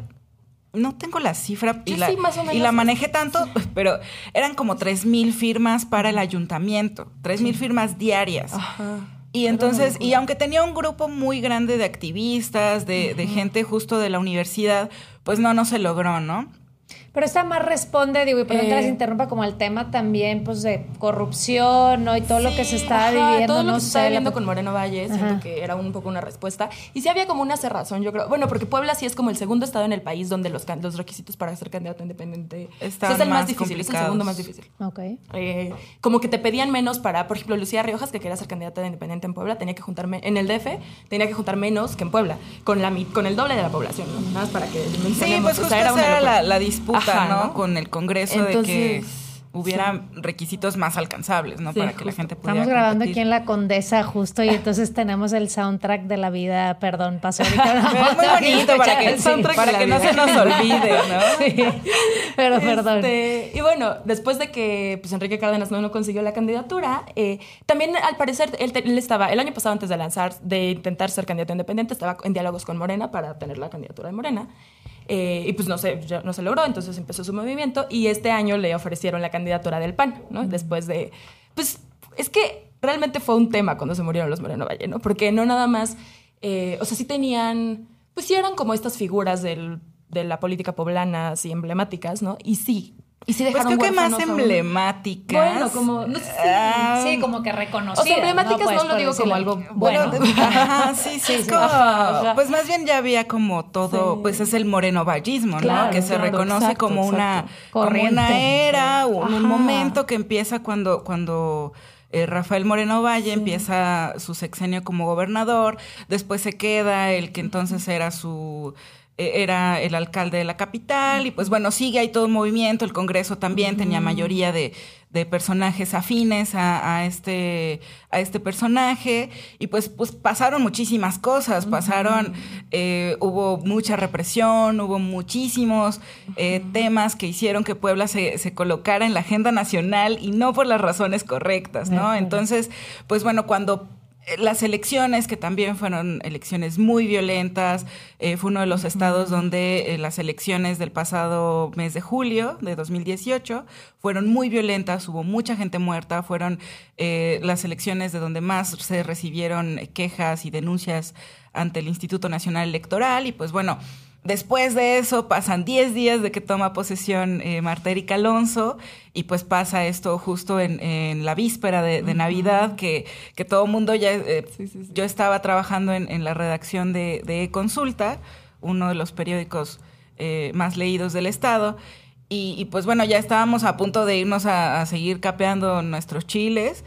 no tengo la cifra y, la, sí, más o y la manejé tanto, pero eran como tres mil firmas para el ayuntamiento, tres mil firmas diarias. Ajá. Y entonces, y aunque tenía un grupo muy grande de activistas, de, de gente justo de la universidad, pues no, no se logró, ¿no? Pero esta más responde, digo, y perdón que Eh, les interrumpa, como al tema también, pues, de corrupción, ¿no? Y todo lo que se está Ajá, viviendo, todo lo no que se estaba la- con Moreno Valle, siento Ajá. que era un poco una respuesta. Y sí había como una cerrazón, yo creo. Bueno, porque Puebla sí es como el segundo estado en el país donde los, los requisitos para ser candidato independiente Estaban es el más, más difícil, es el segundo más difícil. Ok. Eh, como que te pedían menos para, por ejemplo, Lucía Riojas, que quería ser candidata de independiente en Puebla, tenía que juntarme en el DF, tenía que juntar menos que en Puebla, con la con el doble de la población, ¿no? Nada más para que Sí, pues o justo sea, era esa una era locura. la, la disputa, ¿no? Con el Congreso de que hubiera requisitos más alcanzables, ¿no? Sí, Para que la gente pudiera Estamos grabando competir. aquí en La Condesa justo y entonces tenemos el soundtrack de la vida, perdón, pasó ahorita. es muy bonito para que, Sí, soundtrack para que no se nos olvide, ¿no? sí. Pero perdón. Este, y bueno, después de que pues, Enrique Cárdenas no, no consiguió la candidatura, eh, también al parecer él, él estaba, el año pasado antes de lanzar, de intentar ser candidato independiente, estaba en diálogos con Morena para tener la candidatura de Morena. Eh, y pues no se, no se logró, entonces empezó su movimiento y este año le ofrecieron la candidatura del PAN, ¿no? Después de, pues es que realmente fue un tema cuando se murieron los Moreno Valle, ¿no? Porque no nada más, eh, o sea, sí tenían, pues sí eran como estas figuras del, de la política poblana, así emblemáticas, ¿no? Y sí, y sí Pues dejaron creo que más emblemáticas. Bueno, como, no sé si- Ah, Sí, como que reconocidas. O sea, emblemáticas no, Pues, lo por digo como algo Bueno, bueno. ajá, sí, sí, como- pues más bien ya había como todo, Sí. pues es el morenovallismo, ¿no? Claro, que se claro, reconoce exacto, como una, como una era, Sí. un, momento que empieza cuando, cuando eh, Rafael Moreno Valle empieza su sexenio como gobernador, después se queda el que entonces era su era el alcalde de la capital y pues bueno, sigue ahí todo un movimiento, el Congreso también tenía mayoría de, de personajes afines a, a este, a este personaje. Y pues, pues pasaron muchísimas cosas, pasaron, eh, hubo mucha represión, hubo muchísimos eh, temas que hicieron que Puebla se, se colocara en la agenda nacional y no por las razones correctas, ¿no? Entonces, pues bueno, cuando las elecciones, que también fueron elecciones muy violentas, eh, fue uno de los estados donde eh, las elecciones del pasado mes de julio de 2018 fueron muy violentas, hubo mucha gente muerta, fueron eh, las elecciones de donde más se recibieron quejas y denuncias ante el Instituto Nacional Electoral y pues bueno, Después de eso pasan 10 días de que toma posesión eh, Marta Erika Alonso y pues pasa esto justo en, en la víspera de, de Navidad que, que todo el mundo ya... eh, Sí, sí, sí. Yo estaba trabajando en, en la redacción de, de Consulta, uno de los periódicos eh, más leídos del estado. Y, y, pues bueno, ya estábamos a punto de irnos a, a seguir capeando nuestros chiles.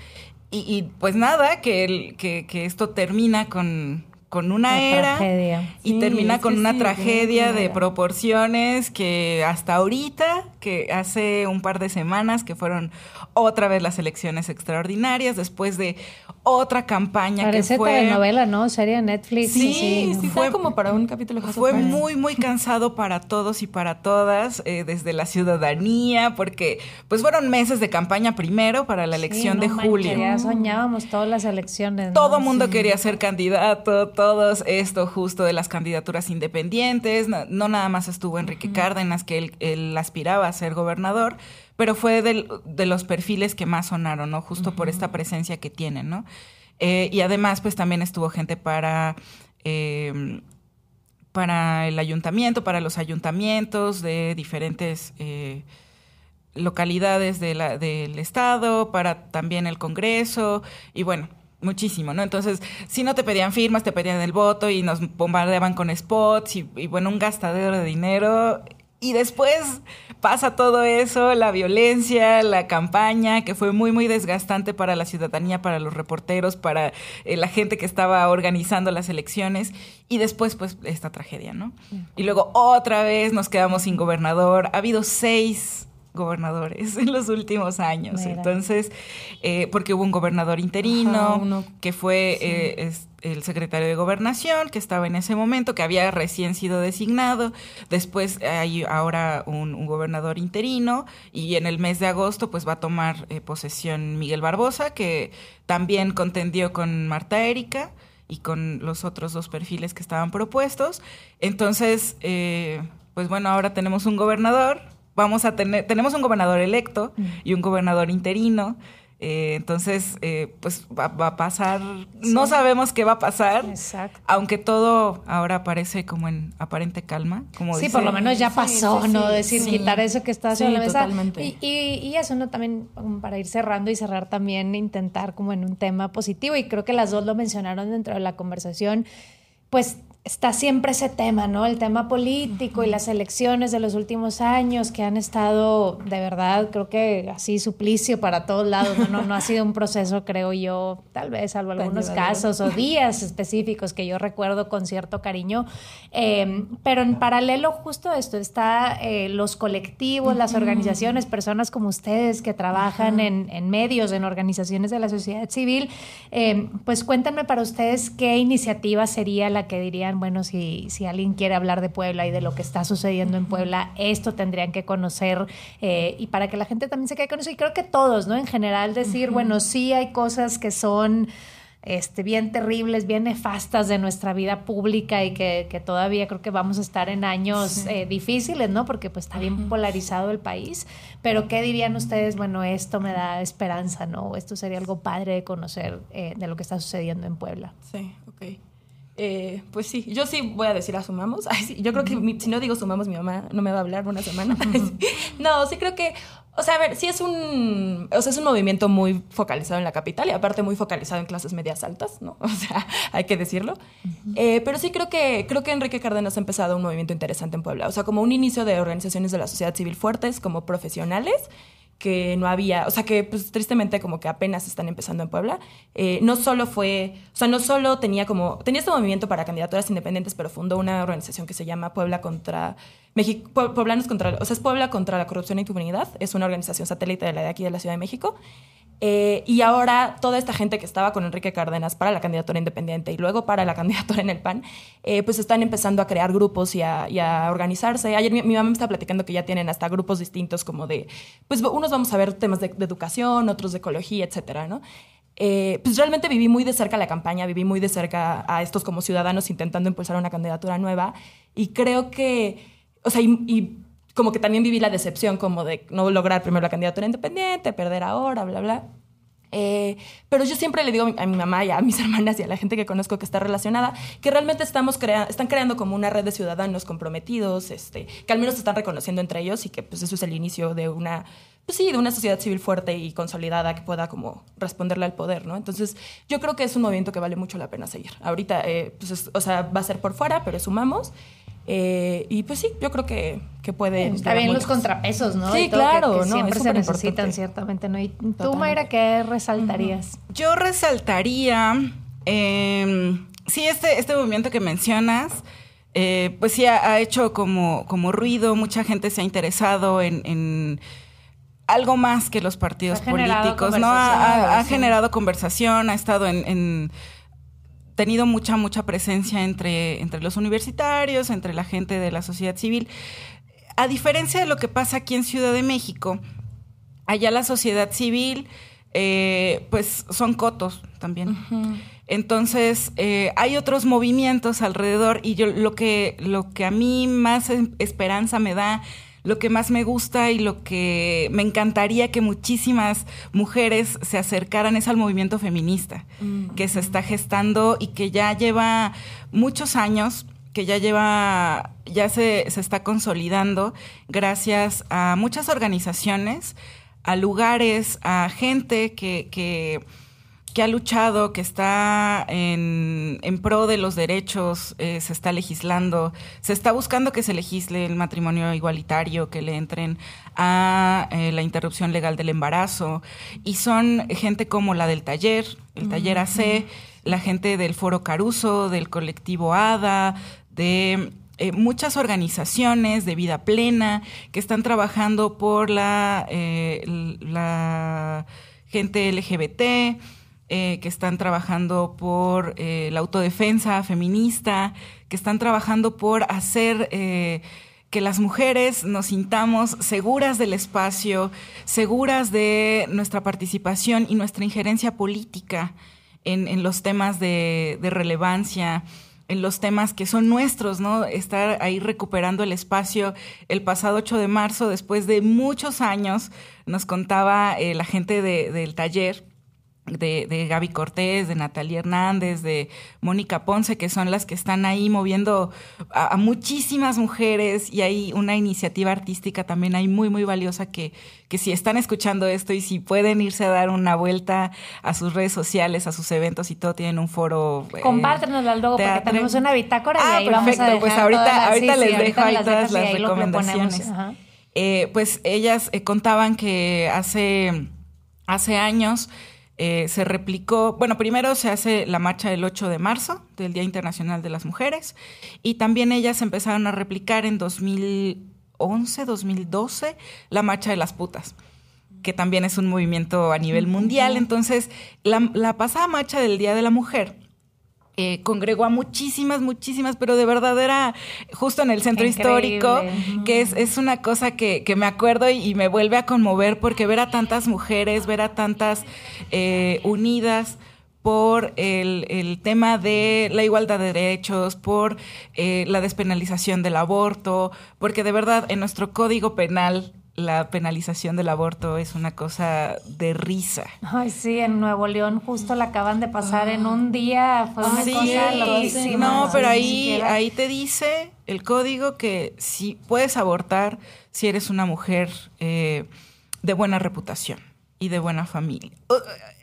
Y, y, pues nada, que, el, que, que esto termina con, con una Una era tragedia. y Sí, termina con una sí, tragedia de proporciones que hasta ahorita, que hace un par de semanas que fueron otra vez las elecciones extraordinarias, después de otra campaña Parece que fue... telenovela, ¿no? Serie de Netflix. Sí, Sí, sí, fue como para un capítulo Fue muy, muy cansado para todos y para todas, eh, desde la ciudadanía, porque pues fueron meses de campaña primero para la elección Sí, de julio. Ya soñábamos todas las elecciones. ¿no? Todo mundo Sí. quería ser candidato, todos esto justo de las candidaturas independientes. No, no nada más estuvo Enrique Cárdenas, que él, él aspiraba a ser gobernador, pero fue de los perfiles que más sonaron, ¿no? Justo por esta presencia que tienen, ¿no? Eh, y además, pues también estuvo gente para... Em, para el ayuntamiento, para los ayuntamientos de diferentes eh, localidades de la, del estado, para también el Congreso, y bueno, muchísimo, ¿no? Entonces, si no te pedían firmas, te pedían el voto y nos bombardeaban con spots y, y bueno, un gastadero de dinero. Y después pasa todo eso, la violencia, la campaña, que fue muy, muy desgastante para la ciudadanía, para los reporteros, para eh, la gente que estaba organizando las elecciones. Y después, pues, esta tragedia, ¿no? Y luego otra vez nos quedamos sin gobernador. Ha habido seis gobernadores en los últimos años. Entonces, eh, porque hubo un gobernador interino, que fue eh, el secretario de gobernación, que estaba en ese momento, que había recién sido designado. Después hay ahora un, gobernador interino y en el mes de agosto pues va a tomar eh, posesión Miguel Barbosa, que también contendió con Marta Erika y con los otros dos perfiles que estaban propuestos. Entonces, pues bueno, ahora tenemos un gobernador vamos a tener, tenemos un gobernador electo y un gobernador interino. Eh, entonces, eh, pues va, a pasar, no sabemos qué va a pasar, Exacto. aunque todo ahora parece como en aparente calma. Como sí, por lo menos ya pasó, ¿no? Decir, quitar eso que está sobre la mesa. Y, y, y, eso, ¿no? También para ir cerrando y cerrar también, intentar como en un tema positivo, y creo que las dos lo mencionaron dentro de la conversación, pues está siempre ese tema, ¿no? El tema político y las elecciones de los últimos años que han estado, de verdad, creo que así suplicio para todos lados, ¿no? No, ha sido un proceso, creo yo, tal vez, salvo algunos casos o días específicos que yo recuerdo con cierto cariño. Em, pero en paralelo justo esto, está eh, los colectivos, las organizaciones, personas como ustedes que trabajan en, en, medios, en organizaciones de la sociedad civil. Em, pues cuéntenme para ustedes qué iniciativa sería la que dirían bueno, si, si alguien quiere hablar de Puebla y de lo que está sucediendo en Puebla, esto tendrían que conocer eh, y para que la gente también se quede con eso. Y creo que todos, ¿no? En general decir, bueno, sí hay cosas que son... Este, bien terribles, bien nefastas de nuestra vida pública y que, que todavía creo que vamos a estar en años eh, difíciles, ¿no? Porque pues está bien polarizado el país. Pero ¿qué dirían ustedes? Bueno, esto me da esperanza, ¿no? Esto sería algo padre de conocer eh, de lo que está sucediendo en Puebla. Sí, ok. Eh, pues sí, yo sí voy a decir asumamos. yo creo que si no digo sumamos, mi mamá no me va a hablar una semana. no, sí creo que, o sea, a ver, sí es un, o sea, es un movimiento muy focalizado en la capital y aparte muy focalizado en clases medias altas, ¿no? O sea, hay que decirlo. Eh, pero sí creo que, creo que Enrique Cárdenas ha empezado un movimiento interesante en Puebla. O sea, como un inicio de organizaciones de la sociedad civil fuertes, como profesionales que no había, o sea que pues tristemente como que apenas están empezando en Puebla. Eh, no solo fue, o sea, no solo tenía como, tenía este movimiento para candidaturas independientes, pero fundó una organización que se llama Puebla contra, México, Pueblanos contra, o sea, es Puebla contra la corrupción e impunidad, es una organización satélite de la de aquí de la Ciudad de México. Eh, y ahora toda esta gente que estaba con Enrique Cárdenas para la candidatura independiente y luego para la candidatura en el PAN, eh, pues están empezando a crear grupos y a, organizarse. Ayer mi, mamá me estaba platicando que ya tienen hasta grupos distintos como de, pues unos vamos a ver temas de, educación, otros de ecología, etcétera, ¿no? Eh, pues realmente viví muy de cerca la campaña, viví muy de cerca a estos como ciudadanos intentando impulsar una candidatura nueva y creo que, o sea, y como que también viví la decepción como de no lograr primero la candidatura independiente, perder ahora, bla, bla. Eh, pero yo siempre le digo a mi mamá y a mis hermanas y a la gente que conozco que está relacionada que realmente estamos están creando como una red de ciudadanos comprometidos, este, que al menos se están reconociendo entre ellos y que pues eso es el inicio de una, pues sí, de una sociedad civil fuerte y consolidada que pueda como responderle al poder, ¿no? Entonces yo creo que es un movimiento que vale mucho la pena seguir. Ahorita, eh, pues o sea, va a ser por fuera, pero sumamos. Eh, y pues sí, yo creo que, que puede. Está bien los contrapesos, ¿no? Sí, claro, que, siempre se necesitan, ciertamente, ¿no? ¿Y tú, Mayra, qué resaltarías? Yo resaltaría. Em, sí, este, este movimiento que mencionas. Eh, pues sí, ha, hecho como, como ruido, mucha gente se ha interesado en, algo más que los partidos políticos, ¿no? Ha, generado conversación, ha estado en tenido mucha, mucha presencia entre, entre los universitarios, entre la gente de la sociedad civil. A diferencia de lo que pasa aquí en Ciudad de México, allá la sociedad civil, eh, pues son cotos también. Entonces, eh, hay otros movimientos alrededor y yo lo que, lo que a mí más esperanza me da, lo que más me gusta y lo que me encantaría que muchísimas mujeres se acercaran es al movimiento feminista, mm. que se está gestando y que ya lleva muchos años que ya lleva, ya se, se está consolidando gracias a muchas organizaciones, a lugares, a gente que, que, que ha luchado, que está en, en pro de los derechos, eh, se está legislando, se está buscando que se legisle el matrimonio igualitario, que le entren a eh, la interrupción legal del embarazo. Y son gente como la del taller, el taller AC, la gente del Foro Caruso, del colectivo ADA, de eh, muchas organizaciones de vida plena que están trabajando por la, eh, la gente LGBT, eh, que están trabajando por la autodefensa feminista, que están trabajando por hacer que las mujeres nos sintamos seguras del espacio, seguras de nuestra participación y nuestra injerencia política en, los temas de relevancia en los temas que son nuestros, ¿no? Estar ahí recuperando el espacio. El pasado 8 de marzo, después de muchos años, nos contaba eh, la gente del taller de, de, Gaby Cortés, de Natalia Hernández, de Mónica Ponce, que son las que están ahí moviendo a, muchísimas mujeres y hay una iniciativa artística también ahí muy, muy valiosa que, que si están escuchando esto y si pueden irse a dar una vuelta a sus redes sociales, a sus eventos y todo, tienen un foro. Eh, Compártenos al logo porque tenemos una bitácora ah, y ahí perfecto. vamos a pues ahorita, ahorita les dejo ahí todas las recomendaciones. Eh, pues ellas eh, contaban que hace, hace años eh, se replicó, bueno, primero se hace la marcha del 8 de marzo, del Día Internacional de las Mujeres, y también ellas empezaron a replicar en 2011, 2012, la marcha de las putas que también es un movimiento a nivel mundial. Entonces, la, la pasada marcha del Día de la Mujer eh, congregó a muchísimas, muchísimas, pero de verdad era justo en el centro histórico, que es, es, una cosa que, que me acuerdo y, me vuelve a conmover porque ver a tantas mujeres, ver a tantas eh, unidas por el, el, tema de la igualdad de derechos, por eh, la despenalización del aborto, porque de verdad en nuestro código penal la penalización del aborto es una cosa de risa. Ay, sí, en Nuevo León justo la acaban de pasar en un día, fue una cosa loquísima. No, pero ahí, ahí te dice el código que si puedes abortar si eres una mujer eh, de buena reputación y de buena familia.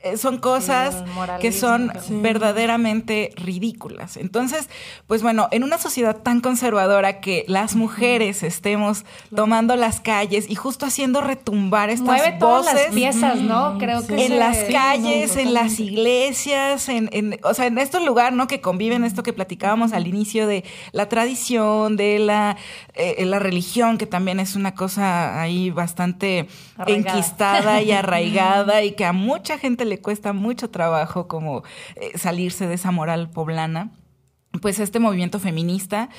Eh, son cosas que son verdaderamente ridículas. Entonces, pues bueno, en una sociedad tan conservadora que las mujeres estemos tomando las calles y justo haciendo retumbar estas Mueve todas las piezas, ¿no? Creo que en las calles, en las iglesias, en, o sea, en estos lugares, ¿no? Que conviven esto que platicábamos al inicio de la tradición, de la, eh, la religión, que también es una cosa ahí bastante enquistada y arraigada y que a mucha gente le cuesta mucho trabajo como eh, salirse de esa moral poblana, pues este movimiento feminista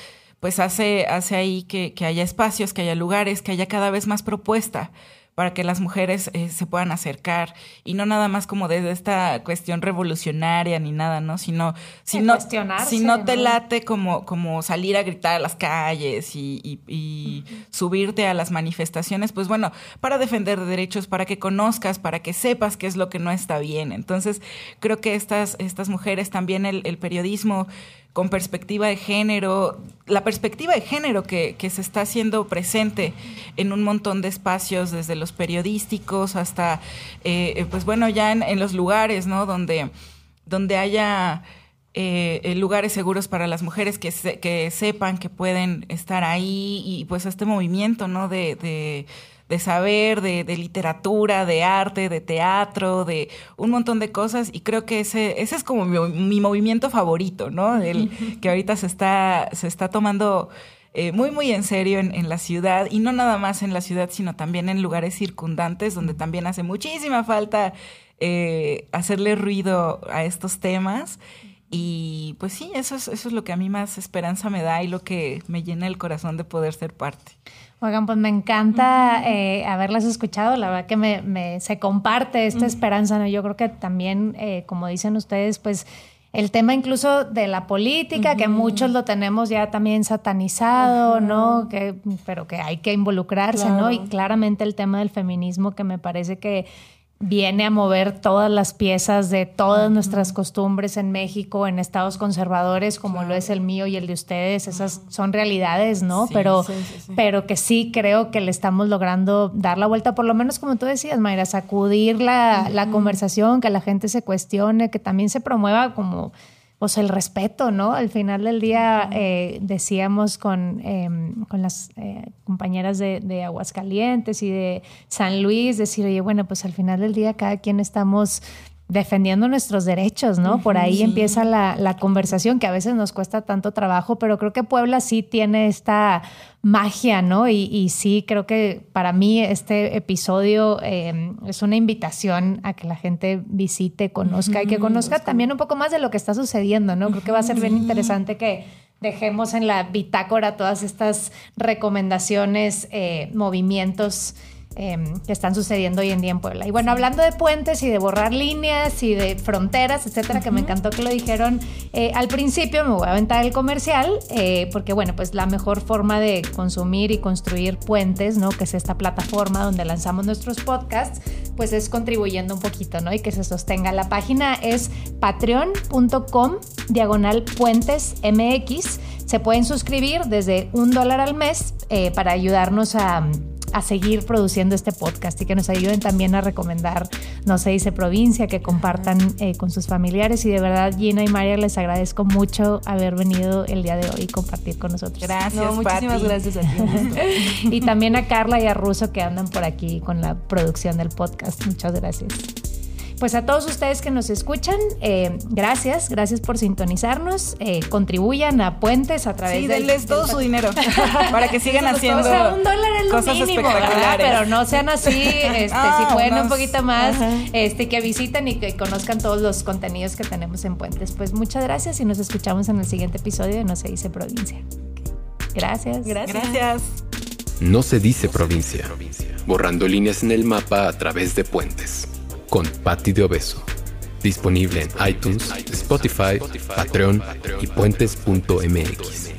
pues hace, hace ahí que, que haya espacios, que haya lugares, que haya cada vez más propuesta para que las mujeres eh, se puedan acercar y no nada más como desde esta cuestión revolucionaria ni nada, ¿no? Sino, si no, si no te late como, como salir a gritar a las calles y, y, subirte a las manifestaciones, pues bueno, para defender derechos, para que conozcas, para que sepas qué es lo que no está bien. Entonces, creo que estas, estas mujeres, también el, el periodismo, con perspectiva de género, la perspectiva de género que, se está haciendo presente en un montón de espacios, desde los periodísticos hasta, eh, eh, pues bueno, ya en, los lugares, ¿no? Donde, donde haya eh, lugares seguros para las mujeres que, que sepan que pueden estar ahí y pues este movimiento, ¿no? de saber, de, literatura, de arte, de teatro, de un montón de cosas. Y creo que ese, ese es como mi, movimiento favorito, ¿no? El que ahorita se está, se está tomando eh, muy, muy en serio en, la ciudad. Y no nada más en la ciudad, sino también en lugares circundantes, donde también hace muchísima falta eh, hacerle ruido a estos temas. Y pues sí, eso es, eso es lo que a mí más esperanza me da y lo que me llena el corazón de poder ser parte. Oigan, pues me encanta eh, haberlas escuchado, la verdad que me, se comparte esta esperanza, ¿no? Yo creo que también, eh, como dicen ustedes, pues el tema incluso de la política, que muchos lo tenemos ya también satanizado, ¿no? Que, pero que hay que involucrarse, ¿no? Y claramente el tema del feminismo que me parece que viene a mover todas las piezas de todas nuestras costumbres en México, en estados conservadores como lo es el mío y el de ustedes. Esas son realidades, ¿no? pero, pero que sí creo que le estamos logrando dar la vuelta, por lo menos como tú decías, Mayra, sacudir la, la conversación, que la gente se cuestione, que también se promueva como pues el respeto, ¿no? Al final del día eh, decíamos con, em, con las eh, compañeras de, de, Aguascalientes y de San Luis, decir, oye, bueno, pues al final del día cada quien estamos defendiendo nuestros derechos, ¿no? Por ahí empieza la, la, conversación que a veces nos cuesta tanto trabajo, pero creo que Puebla sí tiene esta magia, ¿no? Y, y sí, creo que para mí este episodio eh, es una invitación a que la gente visite, conozca y que conozca también un poco más de lo que está sucediendo, ¿no? Creo que va a ser bien interesante que dejemos en la bitácora todas estas recomendaciones, eh, movimientos Em, que están sucediendo hoy en día en Puebla. Y bueno, hablando de puentes y de borrar líneas y de fronteras, etcétera, que me encantó que lo dijeron eh, al principio, me voy a aventar el comercial, eh, porque bueno, pues la mejor forma de consumir y construir puentes, ¿no? Que es esta plataforma donde lanzamos nuestros podcasts, pues es contribuyendo un poquito, ¿no? Y que se sostenga. La página es patreon.com diagonal puentes MX. Se pueden suscribir desde un dólar al mes eh, para ayudarnos a a seguir produciendo este podcast y que nos ayuden también a recomendar No se dice provincia, que compartan eh, con sus familiares. Y de verdad, Gina y María, les agradezco mucho haber venido el día de hoy y compartir con nosotros. Gracias, muchísimas gracias a ti. y también a Carla y a Russo que andan por aquí con la producción del podcast. Muchas gracias pues a todos ustedes que nos escuchan, eh, gracias, gracias por sintonizarnos, eh, contribuyan a Puentes a través sí, de... denles todo su dinero para que sigan haciendo o sea, un dólar es lo cosas mínimo, espectaculares. Pero no sean así, este, Ah, si pueden un poquito más, Ajá. este, que visiten y que conozcan todos los contenidos que tenemos en Puentes. Pues muchas gracias y nos escuchamos en el siguiente episodio de No se dice provincia. Gracias. Gracias. Gracias. No se dice provincia. Borrando líneas en el mapa a través de puentes. Con Patti de Obeso. Disponible en iTunes, Spotify, Patreon y puentes.mx.